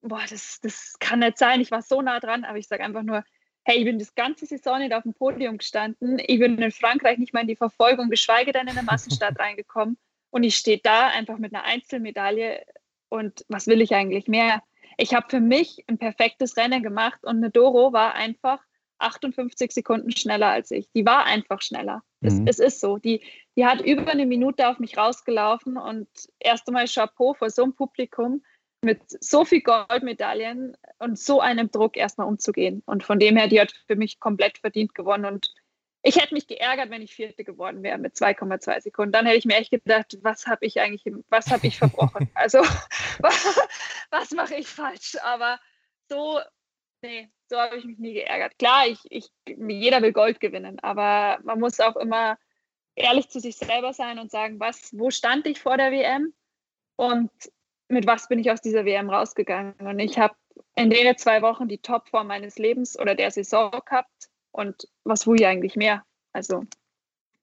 boah, das, das kann nicht sein. Ich war so nah dran, aber ich sage einfach nur, hey, ich bin das ganze Saison nicht auf dem Podium gestanden. Ich bin in Frankreich nicht mal in die Verfolgung, geschweige denn in eine Massenstadt (laughs) reingekommen. Und ich stehe da einfach mit einer Einzelmedaille. Und was will ich eigentlich mehr? Ich habe für mich ein perfektes Rennen gemacht und eine Doro war einfach 58 Sekunden schneller als ich. Die war einfach schneller. Mhm. Es, es, ist so. Die, die hat über eine Minute auf mich rausgelaufen und erst einmal Chapeau vor so einem Publikum mit so viel Goldmedaillen und so einem Druck erstmal umzugehen. Und von dem her, die hat für mich komplett verdient gewonnen. Und ich hätte mich geärgert, wenn ich Vierte geworden wäre mit 2,2 Sekunden. Dann hätte ich mir echt gedacht, was habe ich eigentlich, was habe ich verbrochen? (laughs) Also, (laughs) was mache ich falsch? Aber so, nee, so habe ich mich nie geärgert. Klar, ich, ich, jeder will Gold gewinnen, aber man muss auch immer ehrlich zu sich selber sein und sagen, was, wo stand ich vor der WM und mit was bin ich aus dieser WM rausgegangen? Und ich habe in den zwei Wochen die Topform meines Lebens oder der Saison gehabt und was will ich eigentlich mehr? Also,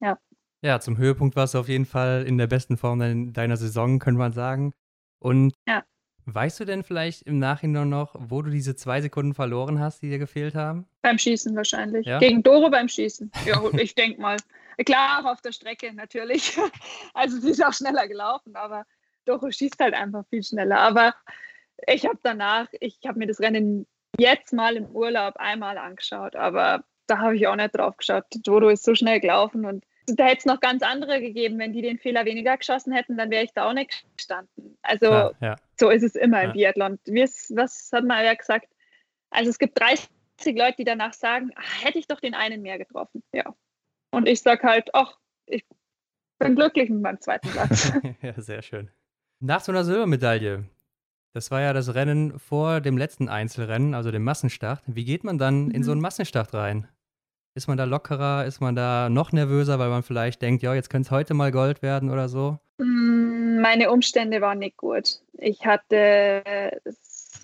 ja. Ja, zum Höhepunkt warst du auf jeden Fall in der besten Form deiner Saison, könnte man sagen. Und ja. Weißt du denn vielleicht im Nachhinein noch, wo du diese zwei Sekunden verloren hast, die dir gefehlt haben? Beim Schießen wahrscheinlich. Ja? Gegen Doro beim Schießen. Ja, ich denke mal. Klar, auch auf der Strecke natürlich. (laughs) Also sie ist auch schneller gelaufen, aber Doro schießt halt einfach viel schneller. Aber ich habe danach, ich habe mir das Rennen jetzt mal im Urlaub einmal angeschaut, aber da habe ich auch nicht drauf geschaut. Dodo ist so schnell gelaufen und da hätte es noch ganz andere gegeben. Wenn die den Fehler weniger geschossen hätten, dann wäre ich da auch nicht gestanden. Also Klar, ja. So ist es immer ja. im Biathlon. Was hat man ja gesagt? Also es gibt 30 Leute, die danach sagen, ach, hätte ich doch den einen mehr getroffen. Ja. Und ich sage halt, ach, ich bin glücklich mit meinem zweiten (laughs) Platz. (laughs) ja, sehr schön. Nach so einer Silbermedaille, das war ja das Rennen vor dem letzten Einzelrennen, also dem Massenstart. Wie geht man dann mhm. in so einen Massenstart rein? Ist man da lockerer? Ist man da noch nervöser, weil man vielleicht denkt, ja, jetzt könnte es heute mal Gold werden oder so? Mm, meine Umstände waren nicht gut. Ich hatte,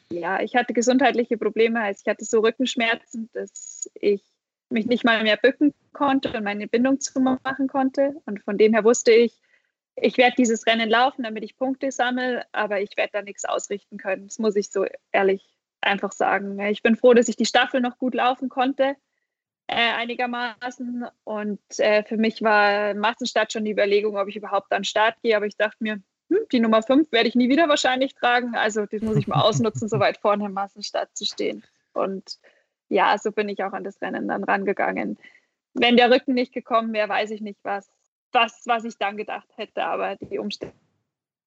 ja, ich hatte gesundheitliche Probleme. Also ich hatte so Rückenschmerzen, dass ich mich nicht mal mehr bücken konnte und meine Bindung zumachen konnte. Und von dem her wusste ich, ich werde dieses Rennen laufen, damit ich Punkte sammle, aber ich werde da nichts ausrichten können. Das muss ich so ehrlich einfach sagen. Ich bin froh, dass ich die Staffel noch gut laufen konnte, äh, einigermaßen. Und äh, für mich war Massenstart schon die Überlegung, ob ich überhaupt an den Start gehe. Aber ich dachte mir, hm, die Nummer 5 werde ich nie wieder wahrscheinlich tragen. Also das muss ich mal ausnutzen, (laughs) so weit vorne im Massenstart zu stehen. Und ja, so bin ich auch an das Rennen dann rangegangen. Wenn der Rücken nicht gekommen wäre, weiß ich nicht, was was, was ich dann gedacht hätte, aber die Umstände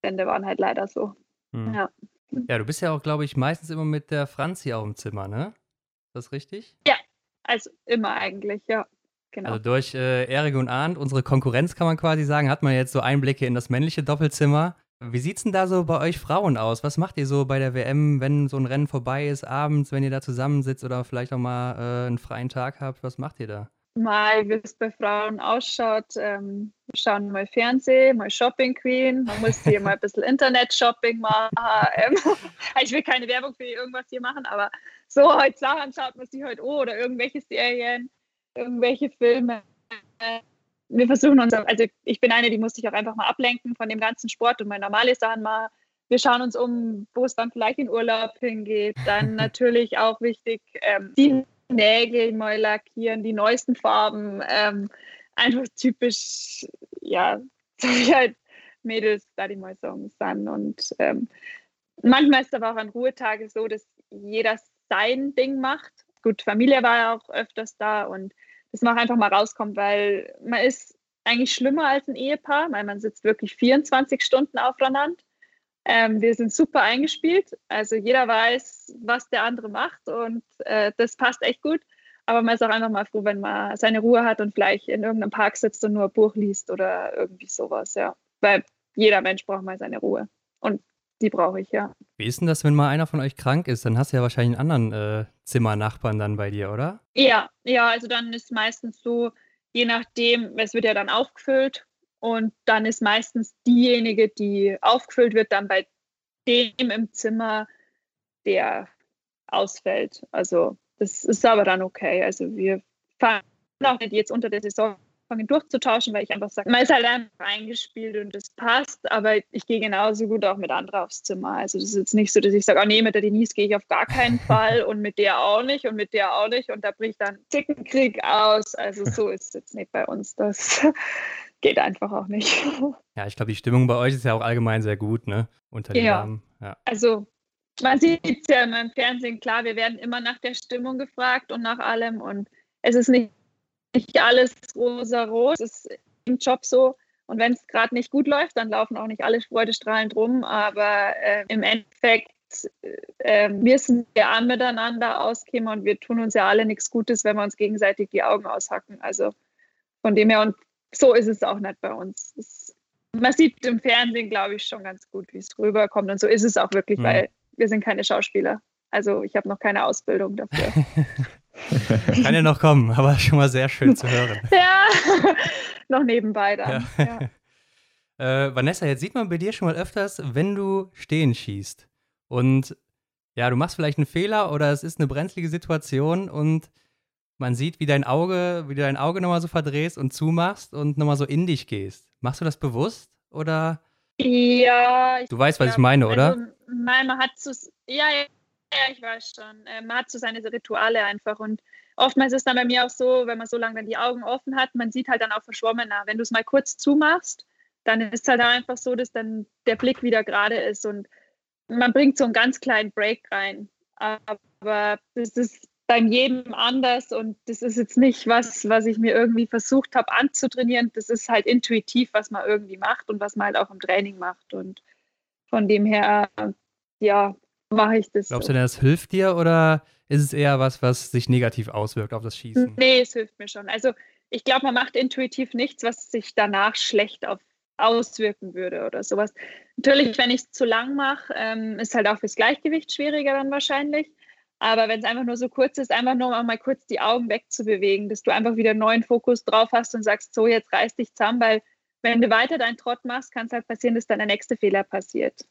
waren halt leider so. Hm. Ja. ja, du bist ja auch, glaube ich, meistens immer mit der Franzi auch im Zimmer, ne? Ist das richtig? Ja, also immer eigentlich, ja. Genau. Also durch äh, Erik und Arndt, unsere Konkurrenz kann man quasi sagen, hat man jetzt so Einblicke in das männliche Doppelzimmer. Wie sieht es denn da so bei euch Frauen aus? Was macht ihr so bei der WM, wenn so ein Rennen vorbei ist, abends, wenn ihr da zusammensitzt oder vielleicht auch mal äh, einen freien Tag habt? Was macht ihr da? mal, wie es bei Frauen ausschaut. Ähm, wir schauen mal Fernsehen, mal Shopping Queen. Man muss hier mal ein bisschen Internet-Shopping machen. (laughs) Ich will keine Werbung für irgendwas hier machen, aber so heute Sachen schaut man sich heute oh, oder irgendwelche Serien, irgendwelche Filme. Wir versuchen uns, also ich bin eine, die muss sich auch einfach mal ablenken von dem ganzen Sport und mal normale Sachen mal. Wir schauen uns um, wo es dann vielleicht in Urlaub hingeht. Dann (laughs) natürlich auch wichtig, ähm, die Nägel mal lackieren, die neuesten Farben. Ähm, einfach typisch, ja, (laughs) so wie halt Mädels da die mal Songs sind. Und ähm, manchmal ist aber auch an Ruhetagen so, dass jeder sein Ding macht. Gut, Familie war ja auch öfters da und dass man auch einfach mal rauskommt, weil man ist eigentlich schlimmer als ein Ehepaar, weil man sitzt wirklich 24 Stunden aufeinander. Ähm, wir sind super eingespielt. Also jeder weiß, was der andere macht und äh, das passt echt gut. Aber man ist auch einfach mal froh, wenn man seine Ruhe hat und vielleicht in irgendeinem Park sitzt und nur ein Buch liest oder irgendwie sowas, ja. Weil jeder Mensch braucht mal seine Ruhe. Und die brauche ich, ja. Wie ist denn das, wenn mal einer von euch krank ist? Dann hast du ja wahrscheinlich einen anderen äh, Zimmernachbarn dann bei dir, oder? Ja, ja, also dann ist meistens so, je nachdem, es wird ja dann aufgefüllt und dann ist meistens diejenige, die aufgefüllt wird, dann bei dem im Zimmer, der ausfällt. Also das ist aber dann okay. Also wir fahren auch nicht jetzt unter der Saison durchzutauschen, weil ich einfach sage, man ist halt einfach eingespielt und das passt, aber ich gehe genauso gut auch mit anderen aufs Zimmer. Also das ist jetzt nicht so, dass ich sage, oh nee, mit der Denise gehe ich auf gar keinen (laughs) Fall und mit der auch nicht und mit der auch nicht und da bricht dann Zickenkrieg aus. Also so ist es jetzt nicht bei uns. Das (laughs) geht einfach auch nicht. (laughs) Ja, ich glaube, die Stimmung bei euch ist ja auch allgemein sehr gut, ne? Unter den ja. Damen. Ja. Also man sieht es ja immer im Fernsehen, klar, wir werden immer nach der Stimmung gefragt und nach allem und es ist nicht, nicht alles rosa-rot, ist im Job so und wenn es gerade nicht gut läuft, dann laufen auch nicht alle freudestrahlend rum, aber äh, im Endeffekt äh, müssen wir alle miteinander auskommen und wir tun uns ja alle nichts Gutes, wenn wir uns gegenseitig die Augen aushacken. Also von dem her, und so ist es auch nicht bei uns. Es, man sieht im Fernsehen, glaube ich, schon ganz gut, wie es rüberkommt. Und so ist es auch wirklich, mhm. weil wir sind keine Schauspieler. Also ich habe noch keine Ausbildung dafür. (laughs) (laughs) Kann ja noch kommen, aber schon mal sehr schön zu hören. (laughs) ja, (laughs) noch nebenbei dann. Ja. Ja. Äh, Vanessa, jetzt sieht man bei dir schon mal öfters, wenn du stehen schießt und ja, du machst vielleicht einen Fehler oder es ist eine brenzlige Situation und man sieht, wie dein Auge, wie du dein Auge nochmal so verdrehst und zumachst und nochmal so in dich gehst. Machst du das bewusst oder? Ja. Du weißt, was ja, ich meine, oder? Also, nein, man hat so, ja, ja, ich weiß schon. Äh, man hat so seine Rituale einfach und oftmals ist es dann bei mir auch so, wenn man so lange dann die Augen offen hat, man sieht halt dann auch verschwommener. Wenn du es mal kurz zumachst, dann ist es halt einfach so, dass dann der Blick wieder gerade ist und man bringt so einen ganz kleinen Break rein. Aber das ist beim jedem anders und das ist jetzt nicht was, was ich mir irgendwie versucht habe anzutrainieren. Das ist halt intuitiv, was man irgendwie macht und was man halt auch im Training macht. Und von dem her, ja, mache ich das. Glaubst du denn, das hilft dir oder ist es eher was, was sich negativ auswirkt auf das Schießen? Nee, es hilft mir schon. Also ich glaube, man macht intuitiv nichts, was sich danach schlecht auf auswirken würde oder sowas. Natürlich, wenn ich es zu lang mache, ähm, ist halt auch fürs Gleichgewicht schwieriger dann wahrscheinlich. Aber wenn es einfach nur so kurz ist, einfach nur mal kurz die Augen wegzubewegen, dass du einfach wieder einen neuen Fokus drauf hast und sagst, so, jetzt reiß dich zusammen, weil wenn du weiter deinen Trott machst, kann es halt passieren, dass dann der nächste Fehler passiert.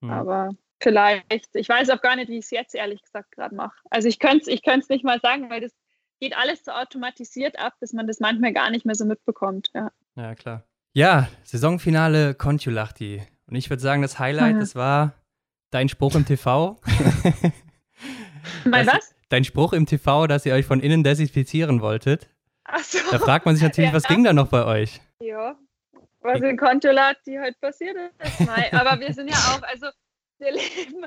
Mhm. Aber vielleicht, ich weiß auch gar nicht, wie ich es jetzt ehrlich gesagt gerade mache. Also ich könnte es ich nicht mal sagen, weil das geht alles so automatisiert ab, dass man das manchmal gar nicht mehr so mitbekommt. Ja, ja klar. Ja, Saisonfinale Kontiolahti. Und ich würde sagen, das Highlight, das war dein Spruch im TV. mein was? Dein Spruch im TV, dass ihr euch von innen desinfizieren wolltet. Ach so. Da fragt man sich natürlich, (laughs) ja. was ging da noch bei euch? Ja, was in Kontiolahti heute passiert ist. Aber wir sind ja auch, also wir (laughs) leben,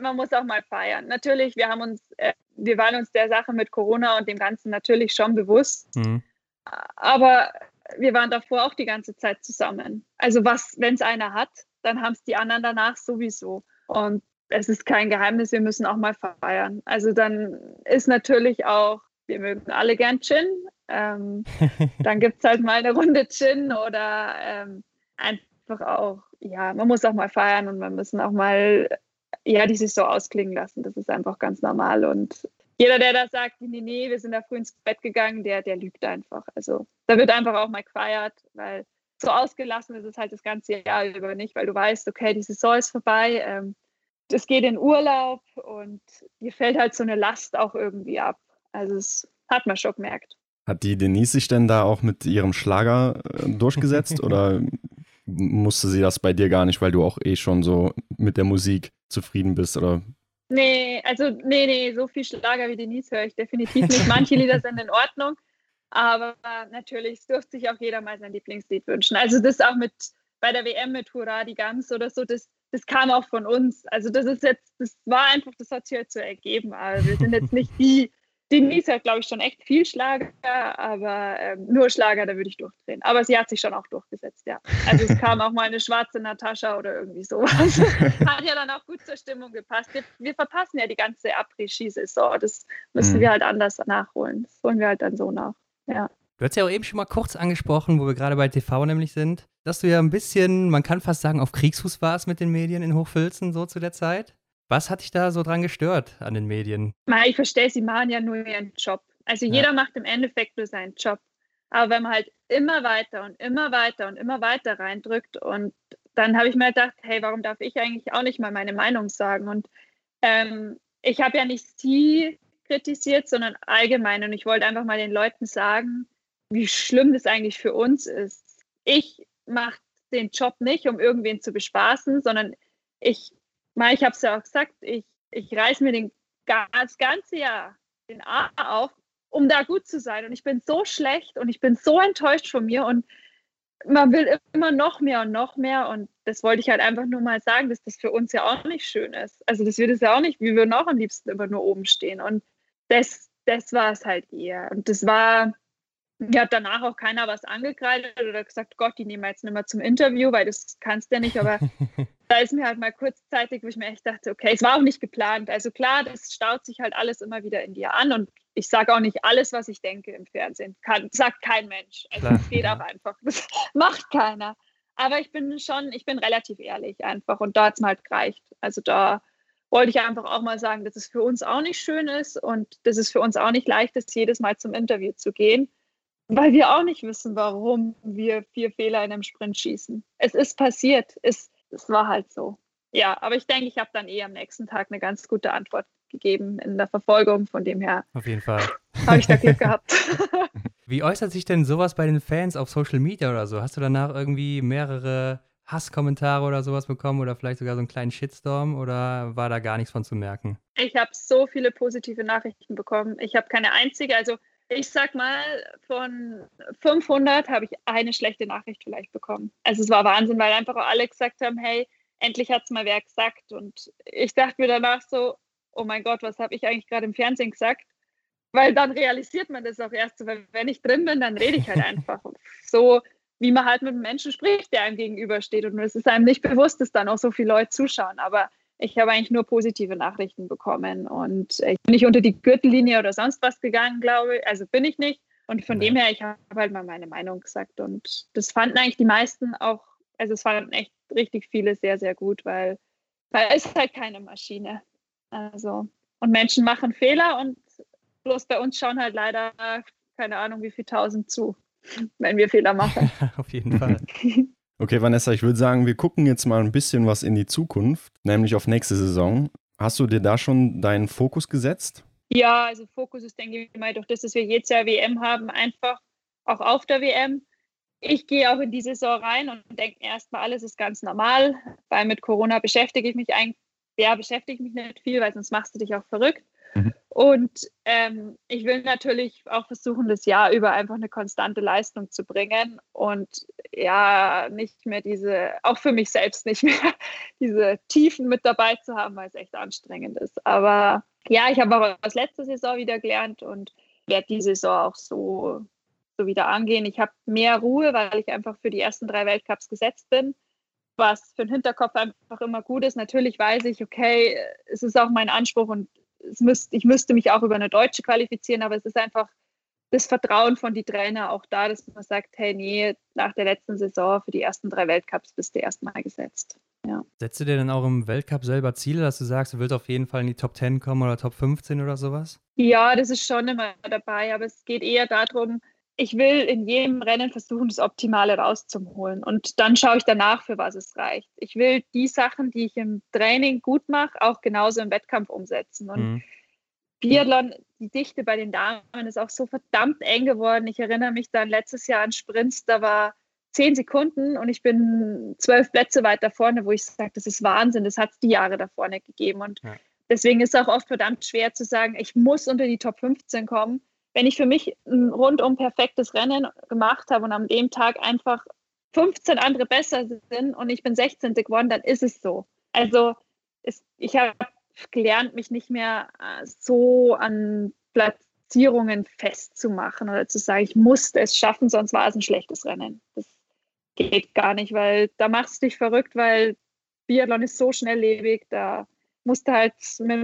man muss auch mal feiern. Natürlich, wir haben uns, äh, wir waren uns der Sache mit Corona und dem Ganzen natürlich schon bewusst. Mhm. Aber wir waren davor auch die ganze Zeit zusammen. Also was, wenn es einer hat, dann haben es die anderen danach sowieso. Und es ist kein Geheimnis, wir müssen auch mal feiern. Also dann ist natürlich auch, wir mögen alle gern Gin. Ähm, (laughs) dann gibt es halt mal eine Runde Gin oder ähm, einfach auch, ja, man muss auch mal feiern und man müssen auch mal, ja, die sich so ausklingen lassen. Das ist einfach ganz normal. Und jeder, der da sagt, nee, nee, wir sind da früh ins Bett gegangen, der, der lügt einfach. Also da wird einfach auch mal gefeiert, weil so ausgelassen ist es halt das ganze Jahr über nicht, weil du weißt, okay, die Saison ist vorbei, ähm, es geht in Urlaub und dir fällt halt so eine Last auch irgendwie ab. Also das hat man schon gemerkt. Hat die Denise sich denn da auch mit ihrem Schlager äh, durchgesetzt (laughs) oder musste sie das bei dir gar nicht, weil du auch eh schon so mit der Musik zufrieden bist oder Nee, also nee, nee, so viel Schlager wie Denise höre ich definitiv nicht. Manche Lieder sind in Ordnung, aber natürlich dürfte sich auch jeder mal sein Lieblingslied wünschen. Also das auch mit bei der WM mit Hurra die Gans oder so, das, das kam auch von uns. Also das ist jetzt, das war einfach, das hat sich halt so ergeben. Aber wir sind jetzt nicht die Denise hat, glaube ich, schon echt viel Schlager, aber ähm, nur Schlager, da würde ich durchdrehen. Aber sie hat sich schon auch durchgesetzt, ja. Also es kam auch mal eine schwarze Natascha oder irgendwie sowas. (laughs) hat ja dann auch gut zur Stimmung gepasst. Wir, wir verpassen ja die ganze Après-Ski-Saison. Das müssen mhm. wir halt anders nachholen. Das holen wir halt dann so nach, ja. Du hast ja auch eben schon mal kurz angesprochen, wo wir gerade bei TV nämlich sind, dass du ja ein bisschen, man kann fast sagen, auf Kriegsfuß warst mit den Medien in Hochfilzen so zu der Zeit. Was hat dich da so dran gestört an den Medien? Ich verstehe, sie machen ja nur ihren Job. Also jeder ja. macht im Endeffekt nur seinen Job. Aber wenn man halt immer weiter und immer weiter und immer weiter reindrückt und dann habe ich mir gedacht, hey, warum darf ich eigentlich auch nicht mal meine Meinung sagen? Und ähm, ich habe ja nicht sie kritisiert, sondern allgemein. Und ich wollte einfach mal den Leuten sagen, wie schlimm das eigentlich für uns ist. Ich mache den Job nicht, um irgendwen zu bespaßen, sondern ich mal, ich habe es ja auch gesagt, ich, ich reiß mir den, das ganze Jahr den Arm auf, um da gut zu sein. Und ich bin so schlecht und ich bin so enttäuscht von mir und man will immer noch mehr und noch mehr. Und das wollte ich halt einfach nur mal sagen, dass das für uns ja auch nicht schön ist. Also das wird es ja auch nicht, wir würden auch am liebsten immer nur oben stehen. Und das, das war es halt eher. Und das war, mir hat danach auch keiner was angekreidet oder gesagt, Gott, die nehmen wir jetzt nicht mehr zum Interview, weil das kannst du ja nicht. Aber (laughs) da ist mir halt mal kurzzeitig, wo ich mir echt dachte, okay, es war auch nicht geplant. Also klar, das staut sich halt alles immer wieder in dir an und ich sage auch nicht alles, was ich denke im Fernsehen. Kann, sagt kein Mensch. Also es geht auch einfach. Das (laughs) macht keiner. Aber ich bin schon, ich bin relativ ehrlich einfach und da hat es mir halt gereicht. Also da wollte ich einfach auch mal sagen, dass es für uns auch nicht schön ist und dass es für uns auch nicht leicht ist, jedes Mal zum Interview zu gehen, weil wir auch nicht wissen, warum wir vier Fehler in einem Sprint schießen. Es ist passiert. Es, es war halt so. Ja, aber ich denke, ich habe dann eh am nächsten Tag eine ganz gute Antwort gegeben in der Verfolgung. Von dem her. Auf jeden Fall. Habe ich da Glück (laughs) gehabt. (laughs) Wie äußert sich denn sowas bei den Fans auf Social Media oder so? Hast du danach irgendwie mehrere Hasskommentare oder sowas bekommen oder vielleicht sogar so einen kleinen Shitstorm oder war da gar nichts von zu merken? Ich habe so viele positive Nachrichten bekommen. Ich habe keine einzige, also ich sag mal, von 500 habe ich eine schlechte Nachricht vielleicht bekommen. Also es war Wahnsinn, weil einfach auch alle gesagt haben, hey, endlich hat es mal wer gesagt. Und ich dachte mir danach so, oh mein Gott, was habe ich eigentlich gerade im Fernsehen gesagt? Weil dann realisiert man das auch erst, weil wenn ich drin bin, dann rede ich halt (laughs) einfach so, wie man halt mit einem Menschen spricht, der einem gegenübersteht. Und es ist einem nicht bewusst, dass dann auch so viele Leute zuschauen. Aber ich habe eigentlich nur positive Nachrichten bekommen und ich bin nicht unter die Gürtellinie oder sonst was gegangen, glaube ich. Also bin ich nicht. Und von dem her, ich habe halt mal meine Meinung gesagt. Und das fanden eigentlich die meisten auch, also es fanden echt richtig viele sehr, sehr gut, weil, weil es ist halt keine Maschine. Also, und Menschen machen Fehler und bloß bei uns schauen halt leider, keine Ahnung, wie viel tausend zu, wenn wir Fehler machen. (laughs) Auf jeden Fall. (laughs) Okay, Vanessa, ich würde sagen, wir gucken jetzt mal ein bisschen was in die Zukunft, nämlich auf nächste Saison. Hast du dir da schon deinen Fokus gesetzt? Ja, also Fokus ist, denke ich mal, durch das, dass wir jetzt ja WM haben, einfach auch auf der WM. Ich gehe auch in die Saison rein und denke erstmal, alles ist ganz normal, weil mit Corona beschäftige ich mich eigentlich ja, beschäftige mich nicht viel, weil sonst machst du dich auch verrückt. Mhm. Und ähm, ich will natürlich auch versuchen, das Jahr über einfach eine konstante Leistung zu bringen und ja, nicht mehr diese, auch für mich selbst nicht mehr, (laughs) diese Tiefen mit dabei zu haben, weil es echt anstrengend ist. Aber ja, ich habe auch aus letzter Saison wieder gelernt und werde die Saison auch so, so wieder angehen. Ich habe mehr Ruhe, weil ich einfach für die ersten drei Weltcups gesetzt bin was für den Hinterkopf einfach immer gut ist. Natürlich weiß ich, okay, es ist auch mein Anspruch und müsst, ich müsste mich auch über eine Deutsche qualifizieren, aber es ist einfach das Vertrauen von die Trainer auch da, dass man sagt, hey, nee, nach der letzten Saison für die ersten drei Weltcups bist du erstmal gesetzt. Ja. Setzt du dir denn auch im Weltcup selber Ziele, dass du sagst, du willst auf jeden Fall in die Top 10 kommen oder Top 15 oder sowas? Ja, das ist schon immer dabei, aber es geht eher darum, ich will in jedem Rennen versuchen, das Optimale rauszuholen. Und dann schaue ich danach, für was es reicht. Ich will die Sachen, die ich im Training gut mache, auch genauso im Wettkampf umsetzen. Und mhm. Biathlon, die Dichte bei den Damen ist auch so verdammt eng geworden. Ich erinnere mich dann letztes Jahr an Sprints, da war zehn Sekunden und ich bin zwölf Plätze weiter vorne, wo ich sage, das ist Wahnsinn, das hat es die Jahre da vorne gegeben. Und ja. deswegen ist es auch oft verdammt schwer zu sagen, ich muss unter die Top 15 kommen wenn ich für mich ein rundum perfektes Rennen gemacht habe und an dem Tag einfach 15 andere besser sind und ich bin 16. geworden, dann ist es so. Also es, ich habe gelernt, mich nicht mehr äh, so an Platzierungen festzumachen oder zu sagen, ich musste es schaffen, sonst war es ein schlechtes Rennen. Das geht gar nicht, weil da machst du dich verrückt, weil Biathlon ist so schnelllebig, da musst du halt, mit,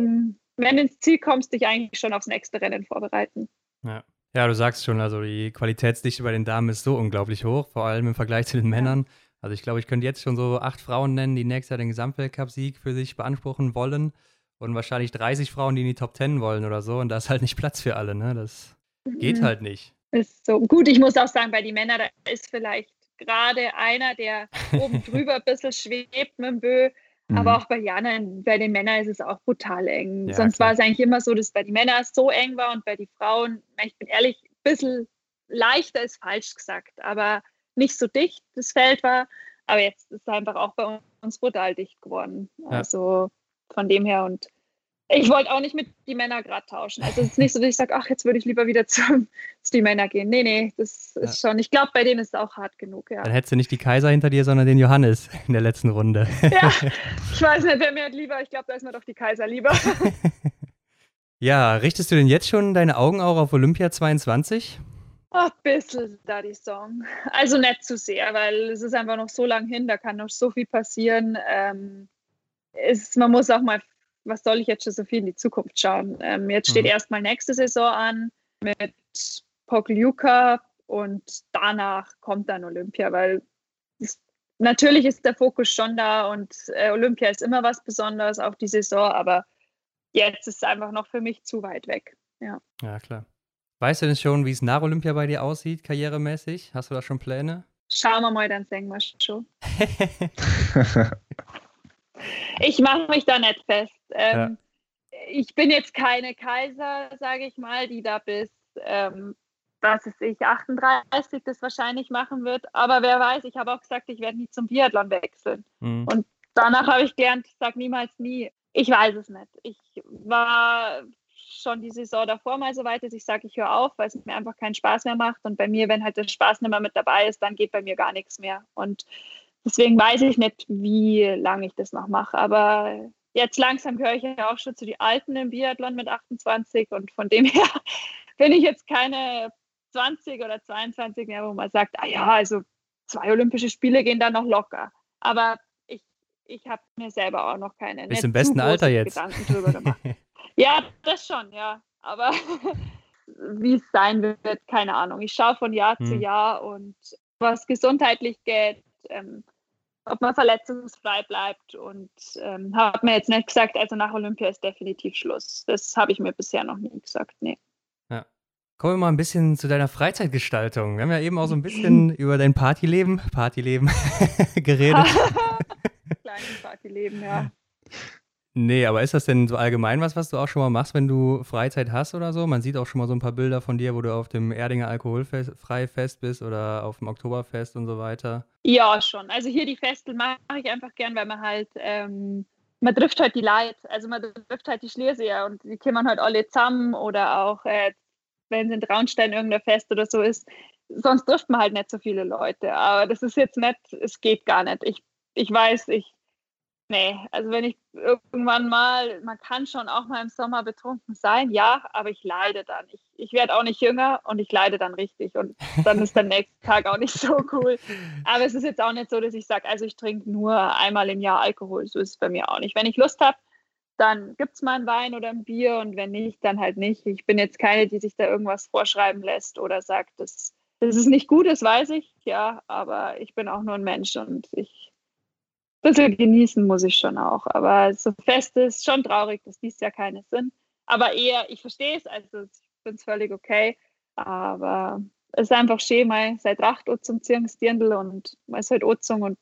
wenn du ins Ziel kommst, dich eigentlich schon aufs nächste Rennen vorbereiten. Ja. Ja, du sagst schon, also die Qualitätsdichte bei den Damen ist so unglaublich hoch, vor allem im Vergleich zu den Männern. Also ich glaube, ich könnte jetzt schon so acht Frauen nennen, die nächstes Jahr den Gesamtweltcup-Sieg für sich beanspruchen wollen und wahrscheinlich 30 Frauen, die in die Top 10 wollen oder so. Und da ist halt nicht Platz für alle, ne? Das geht mhm. halt nicht. Ist so. Gut, ich muss auch sagen, bei den Männern, da ist vielleicht gerade einer, der oben (laughs) drüber ein bisschen schwebt mit dem Bö, Mhm. Aber auch bei Jana, bei den Männern ist es auch brutal eng. Ja, Sonst klar. war es eigentlich immer so, dass bei den Männern so eng war und bei den Frauen, ich bin ehrlich, ein bisschen leichter ist falsch gesagt, aber nicht so dicht das Feld war. Aber jetzt ist es einfach auch bei uns brutal dicht geworden. Ja. Also von dem her und ich wollte auch nicht mit die Männer gerade tauschen. Also es ist nicht so, dass ich sage, ach, jetzt würde ich lieber wieder (laughs) zu, zu die Männer gehen. Nee, nee, das ist ja. schon, ich glaube, bei denen ist es auch hart genug, ja. Dann hättest du nicht die Kaiser hinter dir, sondern den Johannes in der letzten Runde. Ja, (laughs) ich weiß nicht, wer mir lieber, ich glaube, da ist mir doch die Kaiser lieber. (laughs) ja, richtest du denn jetzt schon deine Augen auch auf Olympia 22? Ein bisschen da die Song. Also nicht zu sehr, weil es ist einfach noch so lang hin, da kann noch so viel passieren. Ähm, ist, man muss auch mal, was soll ich jetzt schon so viel in die Zukunft schauen? Ähm, jetzt steht mhm. erstmal nächste Saison an mit Pokljuka und danach kommt dann Olympia, weil es, natürlich ist der Fokus schon da und äh, Olympia ist immer was Besonderes, auch die Saison, aber jetzt ist es einfach noch für mich zu weit weg. Ja, ja klar. Weißt du denn schon, wie es nach Olympia bei dir aussieht, karrieremäßig? Hast du da schon Pläne? Schauen wir mal, dann sehen wir schon. (laughs) (laughs) ich mache mich da nicht fest. Ähm, ja. Ich bin jetzt keine Kaiser, sage ich mal, die da bis, ähm, was ist ich, 38 das wahrscheinlich machen wird. Aber wer weiß, ich habe auch gesagt, ich werde nie zum Biathlon wechseln. Mhm. Und danach habe ich gelernt, sag niemals nie. Ich weiß es nicht. Ich war schon die Saison davor mal so weit, dass ich sage, ich höre auf, weil es mir einfach keinen Spaß mehr macht. Und bei mir, wenn halt der Spaß nicht mehr mit dabei ist, dann geht bei mir gar nichts mehr. Und deswegen weiß ich nicht, wie lange ich das noch mache. Aber jetzt langsam gehöre ich ja auch schon zu den Alten im Biathlon mit 28 und von dem (laughs) her bin ich jetzt keine 20 oder 22 mehr, wo man sagt, ah ja, also zwei Olympische Spiele gehen da noch locker. Aber ich, ich habe mir selber auch noch keine. Bist im besten Alter jetzt. Gedanken drüber gemacht. (laughs) Ja, das schon, ja. Aber (laughs) wie es sein wird, keine Ahnung. Ich schaue von Jahr hm. zu Jahr und was gesundheitlich geht, ähm, ob man verletzungsfrei bleibt und ähm, habe mir jetzt nicht gesagt, also nach Olympia ist definitiv Schluss. Das habe ich mir bisher noch nie gesagt, nee. Ja. Kommen wir mal ein bisschen zu deiner Freizeitgestaltung. Wir haben ja eben auch so ein bisschen (laughs) über dein Partyleben, Partyleben (laughs) geredet. (laughs) Kleines Partyleben, ja. Nee, aber ist das denn so allgemein was, was du auch schon mal machst, wenn du Freizeit hast oder so? Man sieht auch schon mal so ein paar Bilder von dir, wo du auf dem Erdinger Alkoholfreifest bist oder auf dem Oktoberfest und so weiter. Ja, schon. Also hier die Festel mache ich einfach gern, weil man halt, ähm, man trifft halt die Leute, also man trifft halt die Schlierseher und die kommen halt alle zusammen oder auch, äh, wenn es in Traunstein irgendein Fest oder so ist. Sonst trifft man halt nicht so viele Leute. Aber das ist jetzt nicht, es geht gar nicht. Ich, ich weiß, ich Nee, also wenn ich irgendwann mal, man kann schon auch mal im Sommer betrunken sein, ja, aber ich leide dann. Ich, ich werde auch nicht jünger und ich leide dann richtig und dann ist der (laughs) nächste Tag auch nicht so cool. Aber es ist jetzt auch nicht so, dass ich sage, also ich trinke nur einmal im Jahr Alkohol. So ist es bei mir auch nicht. Wenn ich Lust habe, dann gibt es mal ein Wein oder ein Bier und wenn nicht, dann halt nicht. Ich bin jetzt keine, die sich da irgendwas vorschreiben lässt oder sagt, das, das ist nicht gut, das weiß ich, ja, aber ich bin auch nur ein Mensch und ich bisschen genießen muss ich schon auch. Aber so fest ist schon traurig, dass dies ja keine sind. Aber eher, ich verstehe es, also ich finde es völlig okay. Aber es ist einfach schön, mal seit Acht Uhr zum Zirngsdirndl und man ist halt Ozung und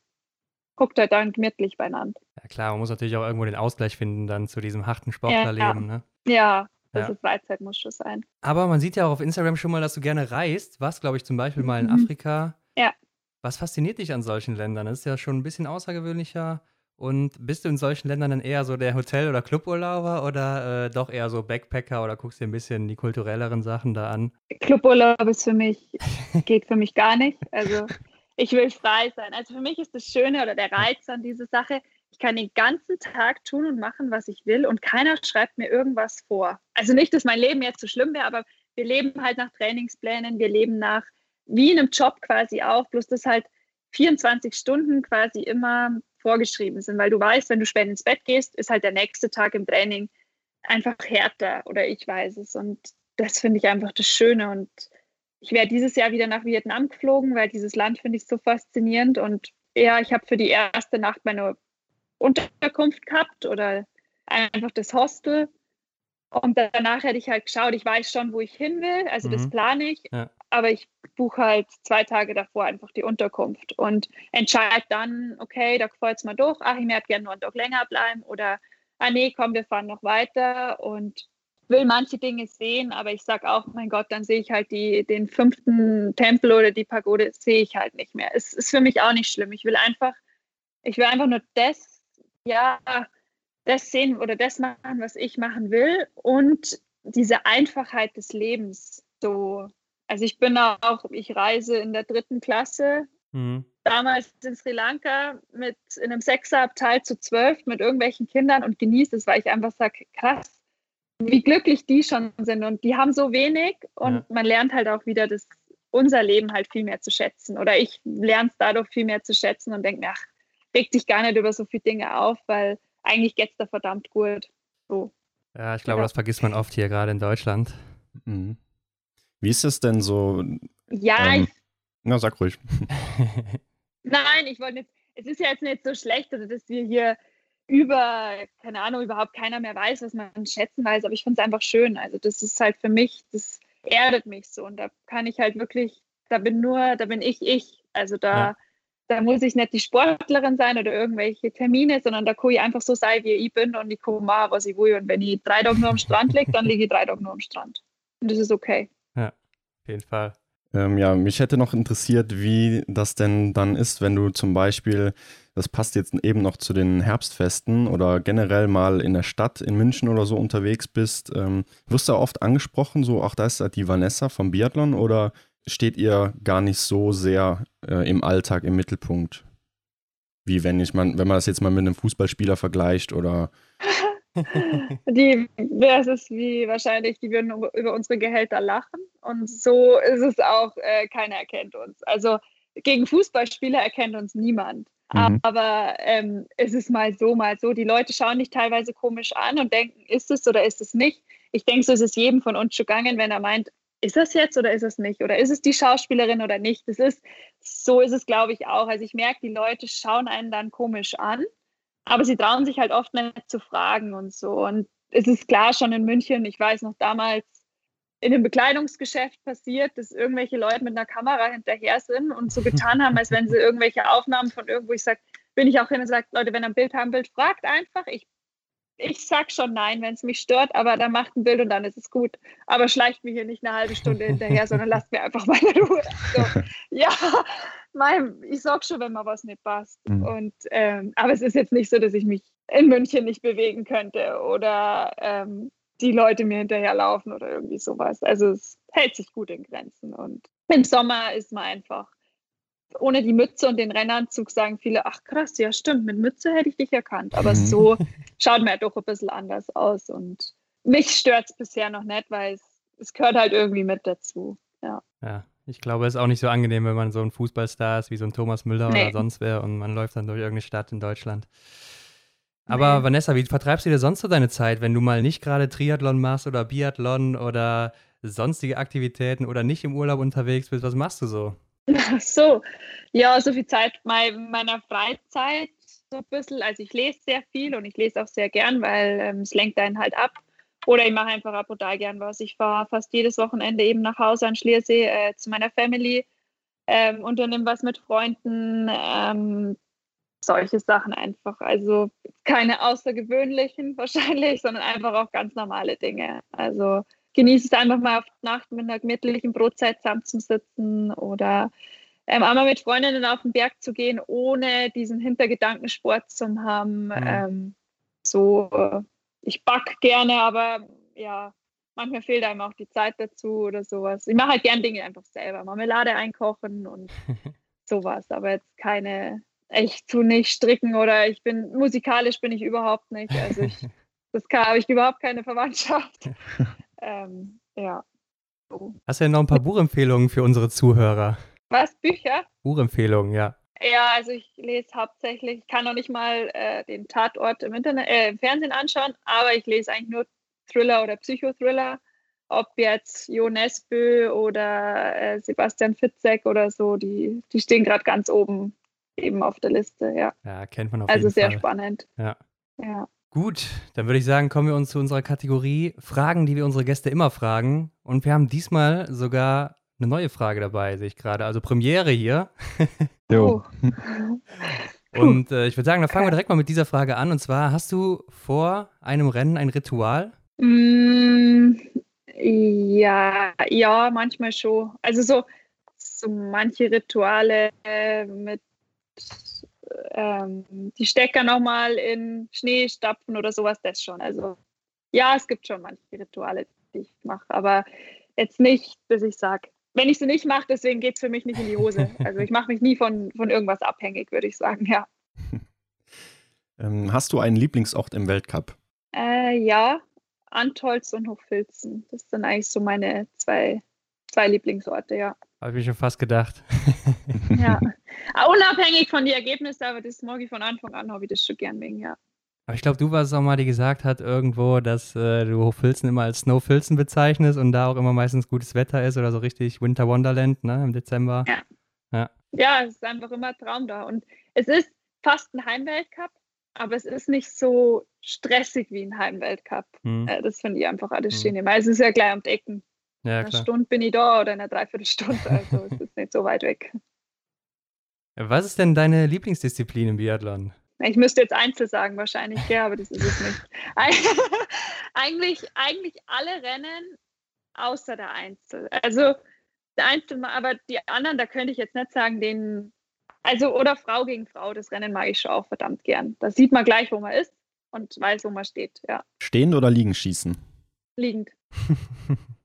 guckt halt dann gemütlich beieinander. Ja klar, man muss natürlich auch irgendwo den Ausgleich finden dann zu diesem harten Sportlerleben. Ja, ne? ja also ja. Freizeit muss schon sein. Aber man sieht ja auch auf Instagram schon mal, dass du gerne reist. Was, glaube ich, zum Beispiel mal in mhm. Afrika. Ja. Was fasziniert dich an solchen Ländern? Das ist ja schon ein bisschen außergewöhnlicher. Und bist du in solchen Ländern dann eher so der Hotel- oder Cluburlauber oder äh, doch eher so Backpacker oder guckst dir ein bisschen die kulturelleren Sachen da an? Cluburlaub ist für mich, (laughs) geht für mich gar nicht. Also ich will frei sein. Also für mich ist das Schöne oder der Reiz an dieser Sache, ich kann den ganzen Tag tun und machen, was ich will und keiner schreibt mir irgendwas vor. Also nicht, dass mein Leben jetzt so schlimm wäre, aber wir leben halt nach Trainingsplänen, wir leben nach wie in einem Job quasi auch, bloß dass halt 24 Stunden quasi immer vorgeschrieben sind, weil du weißt, wenn du spät ins Bett gehst, ist halt der nächste Tag im Training einfach härter oder ich weiß es. Und das finde ich einfach das Schöne. Und ich wäre dieses Jahr wieder nach Vietnam geflogen, weil dieses Land finde ich so faszinierend. Und ja, ich habe für die erste Nacht meine Unterkunft gehabt oder einfach das Hostel. Und danach hätte ich halt geschaut, ich weiß schon, wo ich hin will, also mhm. das plane ich. Ja aber ich buche halt zwei Tage davor einfach die Unterkunft und entscheide dann, okay, da fahr jetzt mal durch, ach, ich möchte gerne noch einen Tag länger bleiben oder, ah nee, komm, wir fahren noch weiter und will manche Dinge sehen, aber ich sage auch, mein Gott, dann sehe ich halt die, den fünften Tempel oder die Pagode, sehe ich halt nicht mehr. Es ist für mich auch nicht schlimm. Ich will einfach, ich will einfach nur das, ja, das sehen oder das machen, was ich machen will und diese Einfachheit des Lebens so also ich bin auch, ich reise in der dritten Klasse. Mhm. Damals in Sri Lanka mit in einem Sechserabteil zu zwölf mit irgendwelchen Kindern und genieße es, weil ich einfach sage, krass, wie glücklich die schon sind. Und die haben so wenig und ja. man lernt halt auch wieder das unser Leben halt viel mehr zu schätzen. Oder ich lerne es dadurch viel mehr zu schätzen und denke mir, ach, regt sich gar nicht über so viele Dinge auf, weil eigentlich geht es da verdammt gut. So. Ja, ich glaube, ja. das vergisst man oft hier gerade in Deutschland. Mhm. Wie ist es denn so? Ja, ähm, ich, na, sag ruhig. (laughs) Nein, ich wollte nicht, es ist ja jetzt nicht so schlecht, also dass wir hier über, keine Ahnung, überhaupt keiner mehr weiß, was man schätzen weiß, aber ich finde es einfach schön. Also das ist halt für mich, das erdet mich so und da kann ich halt wirklich, da bin nur, da bin ich ich. Also da, ja. Da muss ich nicht die Sportlerin sein oder irgendwelche Termine, sondern da kann ich einfach so sein, wie ich bin und ich kann machen, was ich will. Und wenn ich drei Tage nur am Strand liege, dann liege ich drei Tage nur am Strand. Und das ist okay. Ja, auf jeden Fall. Ähm, ja, mich hätte noch interessiert, wie das denn dann ist, wenn du zum Beispiel, das passt jetzt eben noch zu den Herbstfesten oder generell mal in der Stadt in München oder so unterwegs bist. Ähm, wirst du oft angesprochen, so, ach, da ist die Vanessa vom Biathlon oder steht ihr gar nicht so sehr äh, im Alltag im Mittelpunkt? Wie wenn ich man, wenn man das jetzt mal mit einem Fußballspieler vergleicht oder (laughs) die, das ist wie wahrscheinlich, die würden über unsere Gehälter lachen. Und so ist es auch, äh, keiner erkennt uns. Also gegen Fußballspieler erkennt uns niemand. Mhm. Aber ähm, es ist mal so, mal so. Die Leute schauen dich teilweise komisch an und denken, ist es oder ist es nicht? Ich denke, so ist es jedem von uns schon gegangen, wenn er meint, ist das jetzt oder ist es nicht? Oder ist es die Schauspielerin oder nicht? Das ist, so ist es, glaube ich, auch. Also ich merke, die Leute schauen einen dann komisch an aber sie trauen sich halt oft nicht zu fragen und so. Und es ist klar schon in München, ich weiß noch damals in einem Bekleidungsgeschäft passiert, dass irgendwelche Leute mit einer Kamera hinterher sind und so getan haben, als wenn sie (laughs) irgendwelche Aufnahmen von irgendwo, ich sage, bin ich auch hin und sage, Leute, wenn ihr ein Bild haben Bild, fragt einfach. Ich, ich sag schon nein, wenn es mich stört, aber dann macht ein Bild und dann ist es gut. Aber schleicht mir hier nicht eine halbe Stunde hinterher, sondern lasst mir einfach meine Ruhe. So, (laughs) ja, mein, ich sag schon, wenn mal was nicht passt. Mhm. Und, ähm, aber es ist jetzt nicht so, dass ich mich in München nicht bewegen könnte oder ähm, die Leute mir hinterherlaufen oder irgendwie sowas. Also es hält sich gut in Grenzen. Und im Sommer ist man einfach ohne die Mütze und den Rennanzug sagen viele, ach krass, ja stimmt, mit Mütze hätte ich dich erkannt. Aber mhm. so schaut man ja doch ein bisschen anders aus. Und mich stört es bisher noch nicht, weil es, es gehört halt irgendwie mit dazu. Ja. ja. Ich glaube, es ist auch nicht so angenehm, wenn man so ein Fußballstar ist wie so ein Thomas Müller nee. oder sonst wer und man läuft dann durch irgendeine Stadt in Deutschland. Aber nee. Vanessa, wie vertreibst du dir sonst so deine Zeit, wenn du mal nicht gerade Triathlon machst oder Biathlon oder sonstige Aktivitäten oder nicht im Urlaub unterwegs bist? Was machst du so? (laughs) So, ja, so viel Zeit meiner Freizeit so ein bisschen. Also ich lese sehr viel und ich lese auch sehr gern, weil ähm, es lenkt einen halt ab. Oder ich mache einfach ab und da gern was. Ich fahre fast jedes Wochenende eben nach Hause an Schliersee äh, zu meiner Family, ähm, unternehme was mit Freunden, ähm, solche Sachen einfach. Also keine außergewöhnlichen (laughs) wahrscheinlich, sondern einfach auch ganz normale Dinge. Also genieße es einfach mal auf die Nacht mit einer gemütlichen Brotzeit zusammenzusitzen oder ähm, einmal mit Freundinnen auf den Berg zu gehen, ohne diesen Hintergedankensport zu haben. Mhm. Ähm, so ich back gerne, aber ja, manchmal fehlt einem auch die Zeit dazu oder sowas. Ich mache halt gern Dinge einfach selber. Marmelade einkochen und (laughs) sowas, aber jetzt keine, ich tue nicht stricken oder ich bin, musikalisch bin ich überhaupt nicht. Also ich, (laughs) das habe ich überhaupt keine Verwandtschaft. (laughs) ähm, ja. So. Hast du denn noch ein paar Buchempfehlungen für unsere Zuhörer? Was, Bücher? Buchempfehlungen, ja. Ja, also ich lese hauptsächlich, ich kann noch nicht mal äh, den Tatort im, Internet, äh, im Fernsehen anschauen, aber ich lese eigentlich nur Thriller oder Psychothriller. Ob jetzt Jo Nesbø oder äh, Sebastian Fitzek oder so, die, die stehen gerade ganz oben eben auf der Liste, ja. Ja, kennt man auf also jeden Fall. Also sehr spannend. Ja. ja. Gut, dann würde ich sagen, kommen wir uns zu unserer Kategorie Fragen, die wir unsere Gäste immer fragen. Und wir haben diesmal sogar eine neue Frage dabei, sehe ich gerade. Also Premiere hier. (laughs) Jo. (laughs) Und äh, ich würde sagen, dann fangen wir direkt mal mit dieser Frage an. Und zwar, hast du vor einem Rennen ein Ritual? Mm, ja, ja, manchmal schon. Also so, so manche Rituale äh, mit ähm, die Stecker nochmal in Schnee stapfen oder sowas, das schon. Also ja, es gibt schon manche Rituale, die ich mache, aber jetzt nicht, bis ich sage, wenn ich sie nicht mache, deswegen geht es für mich nicht in die Hose. (laughs) Also ich mache mich nie von, von irgendwas abhängig, würde ich sagen, ja. (laughs) Ähm, hast du einen Lieblingsort im Weltcup? Äh, ja, Antolz und Hochfilzen. Das sind eigentlich so meine zwei, zwei Lieblingsorte, ja. Habe ich mir schon fast gedacht. ja. (laughs) Unabhängig von den Ergebnissen, aber das mag ich von Anfang an, habe ich das schon gern wegen, ja. Aber ich glaube, du warst es auch mal, die gesagt hat irgendwo, dass äh, du Hochfilzen immer als Snow Filzen bezeichnest und da auch immer meistens gutes Wetter ist oder so richtig Winter Wonderland, ne, im Dezember. Ja. Ja, ja es ist einfach immer Traum da. Und es ist fast ein Heimweltcup, aber es ist nicht so stressig wie ein Heimweltcup. Hm. Äh, das finde ich einfach alles hm. schön. Weil es ist ja gleich um die Ecken. Ja, in einer Stunde bin ich da oder in einer Dreiviertelstunde. Also es ist nicht so weit weg. Was ist denn deine Lieblingsdisziplin im Biathlon? Ich müsste jetzt Einzel sagen wahrscheinlich, ja, aber das ist es nicht. (laughs) eigentlich, eigentlich alle Rennen außer der Einzel. Also der Einzel, aber die anderen, da könnte ich jetzt nicht sagen, den, also oder Frau gegen Frau, das Rennen mag ich schon auch verdammt gern. Da sieht man gleich, wo man ist und weiß, wo man steht, ja. Stehend oder liegend schießen? Liegend. (laughs)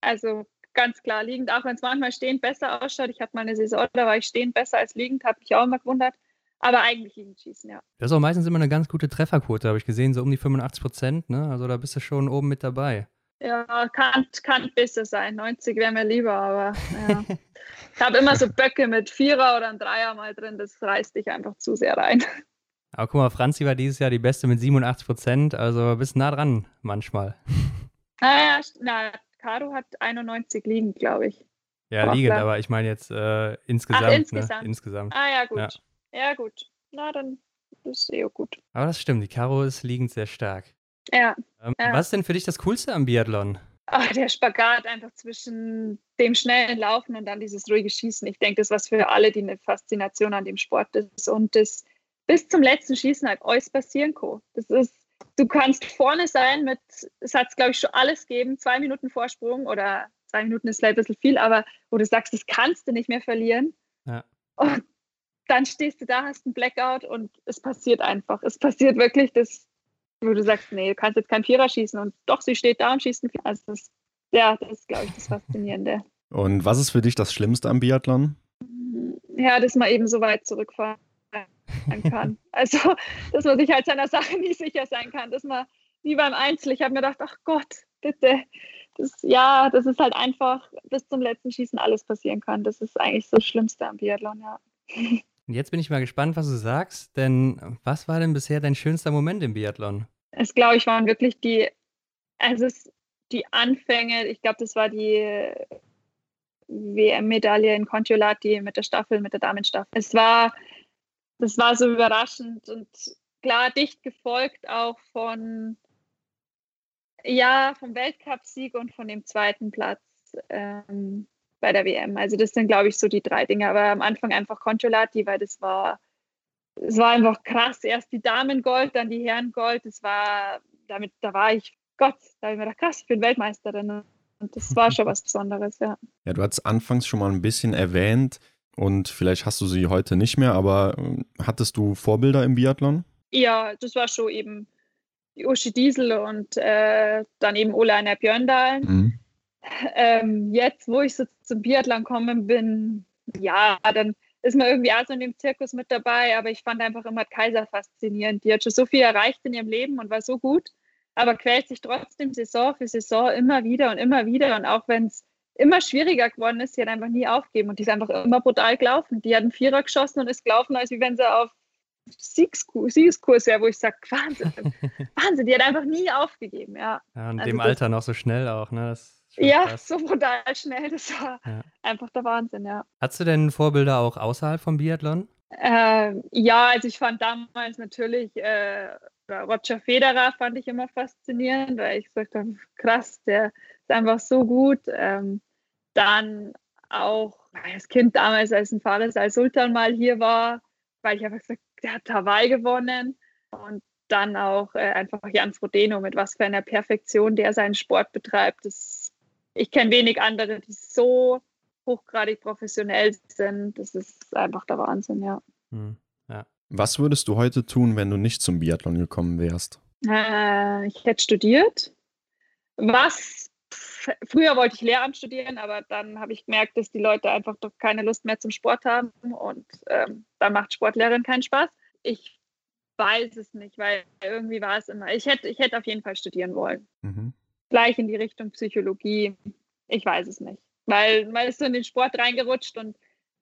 also ganz klar liegend, auch wenn es manchmal stehend besser ausschaut. Ich hatte mal eine Saison, da war ich stehend besser als liegend, habe ich auch immer gewundert. Aber eigentlich liegend schießen, ja. Das ist auch meistens immer eine ganz gute Trefferquote, habe ich gesehen, so um die 85 Prozent, ne? Also da bist du schon oben mit dabei. Ja, kann, kann besser sein. 90 wäre mir lieber, aber ja. ich habe immer so (laughs) Böcke mit Vierer oder ein Dreier mal drin, das reißt dich einfach zu sehr rein. (laughs) Aber guck mal, Franzi war dieses Jahr die Beste mit 87 Prozent, also bist nah dran manchmal. (laughs) Naja, na, Caro hat 91 liegend, glaube ich. Ja, aber liegend, klar. aber ich meine jetzt äh, insgesamt. Ach, insgesamt. Ne? insgesamt. Ah ja, gut. Ja. ja, gut. Na, dann ist eh gut. Aber das stimmt, die Caro ist liegend sehr stark. Ja, ähm, ja. Was ist denn für dich das Coolste am Biathlon? Ach, der Spagat einfach zwischen dem schnellen Laufen und dann dieses ruhige Schießen. Ich denke, das ist was für alle, die eine Faszination an dem Sport ist. Und das bis zum letzten Schießen halt alles passieren kann. Das ist du kannst vorne sein mit, es hat glaube ich schon alles gegeben, zwei Minuten Vorsprung oder zwei Minuten ist vielleicht ein bisschen viel, aber wo du sagst, das kannst du nicht mehr verlieren. Ja. Und dann stehst du da, hast einen Blackout und es passiert einfach. Es passiert wirklich, dass, wo du sagst, nee, du kannst jetzt keinen Vierer schießen und doch, sie steht da und schießt einen Vierer. Also das, ja, das ist, glaube ich, das Faszinierende. Und was ist für dich das Schlimmste am Biathlon? Ja, dass man eben so weit zurückfahren sein kann. Also, dass man sich halt seiner Sache nie sicher sein kann, dass man wie beim Einzel, ich habe mir gedacht, ach Gott, bitte, das, ja, das ist halt einfach bis zum letzten Schießen alles passieren kann. Das ist eigentlich das Schlimmste am Biathlon, ja. (laughs) Und jetzt bin ich mal gespannt, was du sagst, denn was war denn bisher dein schönster Moment im Biathlon? Es, glaube ich, waren wirklich die, also es, die Anfänge, ich glaube, das war die WM-Medaille in Kontiolahti mit der Staffel, mit der Damenstaffel. Es war das war so überraschend und klar dicht gefolgt auch von ja vom Weltcupsieg und von dem zweiten Platz ähm, bei der WM. Also das sind glaube ich so die drei Dinge. Aber am Anfang einfach Consolati, weil das war es war einfach krass. Erst die Damen Gold, dann die Herren Gold. Das war damit da war ich Gott, da habe ich mir gedacht, krass, ich bin Weltmeisterin. Und das war schon was Besonderes, ja. Ja, du hast anfangs schon mal ein bisschen erwähnt, und vielleicht hast du sie heute nicht mehr, aber äh, hattest du Vorbilder im Biathlon? Ja, das war schon eben die Uschi Diesel und äh, dann eben Oleiner Björndal. Mhm. Ähm, jetzt, wo ich so zum Biathlon gekommen bin, ja, dann ist man irgendwie auch so in dem Zirkus mit dabei, aber ich fand einfach immer Kaiser faszinierend. Die hat schon so viel erreicht in ihrem Leben und war so gut, aber quält sich trotzdem Saison für Saison immer wieder und immer wieder. Und auch wenn es immer schwieriger geworden ist. Sie hat einfach nie aufgeben und die ist einfach immer brutal gelaufen. Die hat einen Vierer geschossen und ist gelaufen, als wie wenn sie auf Siegskurs, Siegskurs wäre, wo ich sage, Wahnsinn, (laughs) Wahnsinn, die hat einfach nie aufgegeben, ja. Ja, und also dem Alter noch so schnell auch, ne? ja, krass. so brutal schnell, das war ja. einfach der Wahnsinn, ja. Hast du denn Vorbilder auch außerhalb vom Biathlon? Äh, ja, also ich fand damals natürlich äh, Roger Federer fand ich immer faszinierend, weil ich gesagt habe, krass, der ist einfach so gut. Ähm, dann auch als Kind damals, als ein Fares als Sultan mal hier war, weil ich einfach gesagt der hat Hawaii gewonnen. Und dann auch äh, einfach Jan Frodeno, mit was für einer Perfektion der seinen Sport betreibt. Das, ich kenne wenig andere, die so hochgradig professionell sind. Das ist einfach der Wahnsinn, ja. Hm, ja. Was würdest du heute tun, wenn du nicht zum Biathlon gekommen wärst? Äh, ich hätte studiert. Was früher wollte ich Lehramt studieren, aber dann habe ich gemerkt, dass die Leute einfach doch keine Lust mehr zum Sport haben und ähm, da macht Sportlehrerin keinen Spaß. Ich weiß es nicht, weil irgendwie war es immer. Ich hätte, ich hätte auf jeden Fall studieren wollen. Mhm. Gleich in die Richtung Psychologie. Ich weiß es nicht. weil man ist so in den Sport reingerutscht und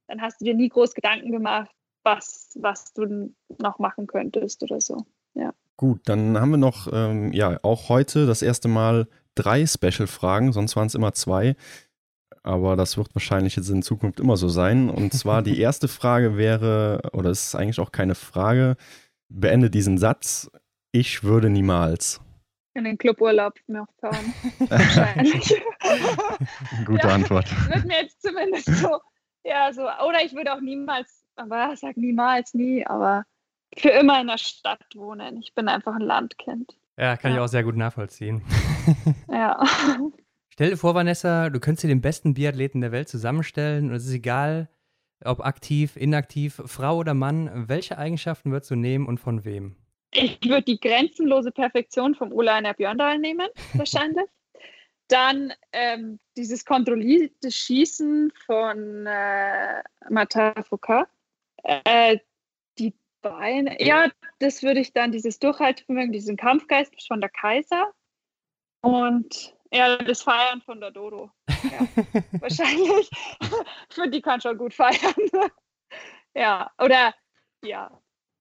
dann hast du dir nie groß Gedanken gemacht, was, was du noch machen könntest oder so. Ja. Gut, dann haben wir noch, ähm, ja, auch heute das erste Mal drei Special-Fragen, sonst waren es immer zwei. Aber das wird wahrscheinlich jetzt in Zukunft immer so sein. Und zwar die (laughs) erste Frage wäre, oder es ist eigentlich auch keine Frage, beende diesen Satz, ich würde niemals. In den Cluburlaub noch fahren. (laughs) Wahrscheinlich. (laughs) Gute ja, Antwort. Wird mir jetzt zumindest so, ja, so, oder ich würde auch niemals, aber ich sag niemals, nie, aber für immer in der Stadt wohnen. Ich bin einfach ein Landkind. Ja, kann ja. ich auch sehr gut nachvollziehen. (laughs) ja. Stell dir vor, Vanessa, du könntest dir den besten Biathleten der Welt zusammenstellen und es ist egal, ob aktiv, inaktiv, Frau oder Mann. Welche Eigenschaften würdest du nehmen und von wem? Ich würde die grenzenlose Perfektion vom Olainer Björndal nehmen, (laughs) wahrscheinlich. Dann ähm, dieses kontrollierte Schießen von äh, Martin Foucault. Äh, Beine, ja, das würde ich dann, dieses Durchhaltevermögen, diesen Kampfgeist von der Kaiser. Und ja, das Feiern von der Dodo. Ja, (laughs) wahrscheinlich. (laughs) Ich finde, die kann schon gut feiern. (laughs) ja, oder ja,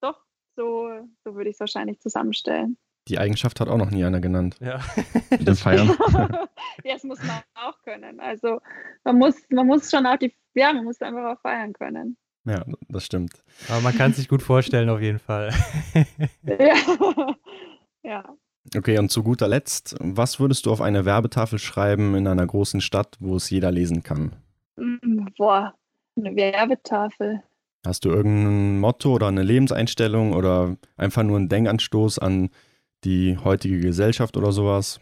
doch, so, so würde ich es wahrscheinlich zusammenstellen. Die Eigenschaft hat auch noch nie einer genannt. Ja. Mit dem Feiern. ja, das muss man auch können. Also man muss, man muss schon auch die, ja, man muss einfach auch feiern können. Ja, das stimmt. Aber man kann sich gut vorstellen, auf jeden Fall. (laughs) ja. ja. Okay, und zu guter Letzt, was würdest du auf eine Werbetafel schreiben in einer großen Stadt, wo es jeder lesen kann? Mm, boah, eine Werbetafel. Hast du irgendein Motto oder eine Lebenseinstellung oder einfach nur einen Denkanstoß an die heutige Gesellschaft oder sowas?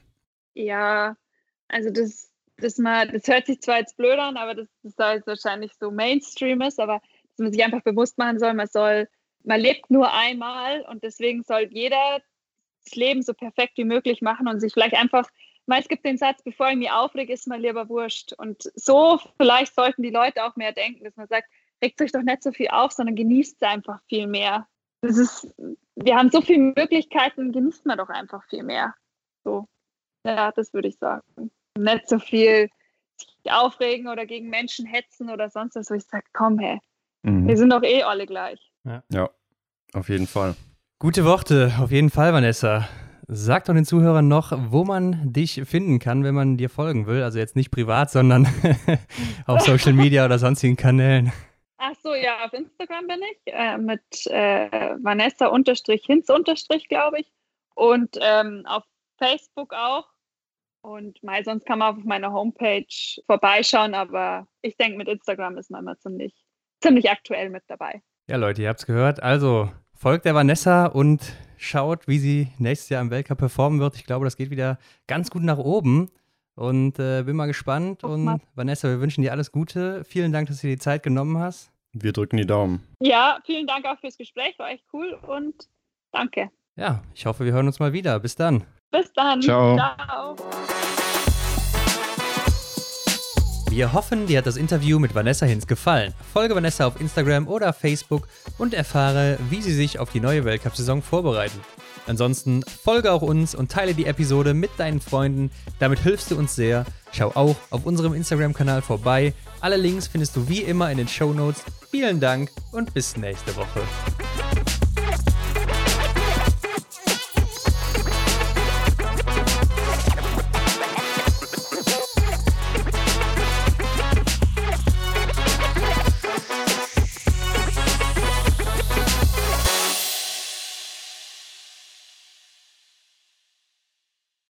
Ja, also das, das, mal, das hört sich zwar jetzt blöd an, aber das, das jetzt wahrscheinlich so Mainstream ist, aber dass man sich einfach bewusst machen soll, man soll, man lebt nur einmal und deswegen soll jeder das Leben so perfekt wie möglich machen und sich vielleicht einfach, weil es gibt den Satz, bevor ich mich aufrege, ist mal lieber wurscht. Und so vielleicht sollten die Leute auch mehr denken, dass man sagt, regt euch doch nicht so viel auf, sondern genießt es einfach viel mehr. Das ist, wir haben so viele Möglichkeiten, genießt man doch einfach viel mehr. So, ja, das würde ich sagen. Nicht so viel sich aufregen oder gegen Menschen hetzen oder sonst was, wo ich sage, komm, hey, mhm. wir sind doch eh alle gleich. Ja. ja, auf jeden Fall. Gute Worte, auf jeden Fall, Vanessa. Sag doch den Zuhörern noch, wo man dich finden kann, wenn man dir folgen will. Also jetzt nicht privat, sondern (laughs) auf Social Media oder sonstigen Kanälen. Ach so, ja, auf Instagram bin ich äh, mit äh, Vanessa-Hinz, glaube ich. Und ähm, auf Facebook auch. Und mal, sonst kann man auf meiner Homepage vorbeischauen, aber ich denke, mit Instagram ist man immer ziemlich, ziemlich aktuell mit dabei. Ja, Leute, ihr habt es gehört. Also folgt der Vanessa und schaut, wie sie nächstes Jahr im Weltcup performen wird. Ich glaube, das geht wieder ganz gut nach oben. Und äh, bin mal gespannt. Und mal. Vanessa, wir wünschen dir alles Gute. Vielen Dank, dass du dir die Zeit genommen hast. Wir drücken die Daumen. Ja, vielen Dank auch fürs Gespräch. War echt cool und danke. Ja, ich hoffe, wir hören uns mal wieder. Bis dann. Bis dann. Ciao. Ciao. Wir hoffen, dir hat das Interview mit Vanessa Hinz gefallen. Folge Vanessa auf Instagram oder Facebook und erfahre, wie sie sich auf die neue Weltcup-Saison vorbereitet. Ansonsten folge auch uns und teile die Episode mit deinen Freunden. Damit hilfst du uns sehr. Schau auch auf unserem Instagram-Kanal vorbei. Alle Links findest du wie immer in den Show Notes. Vielen Dank und bis nächste Woche.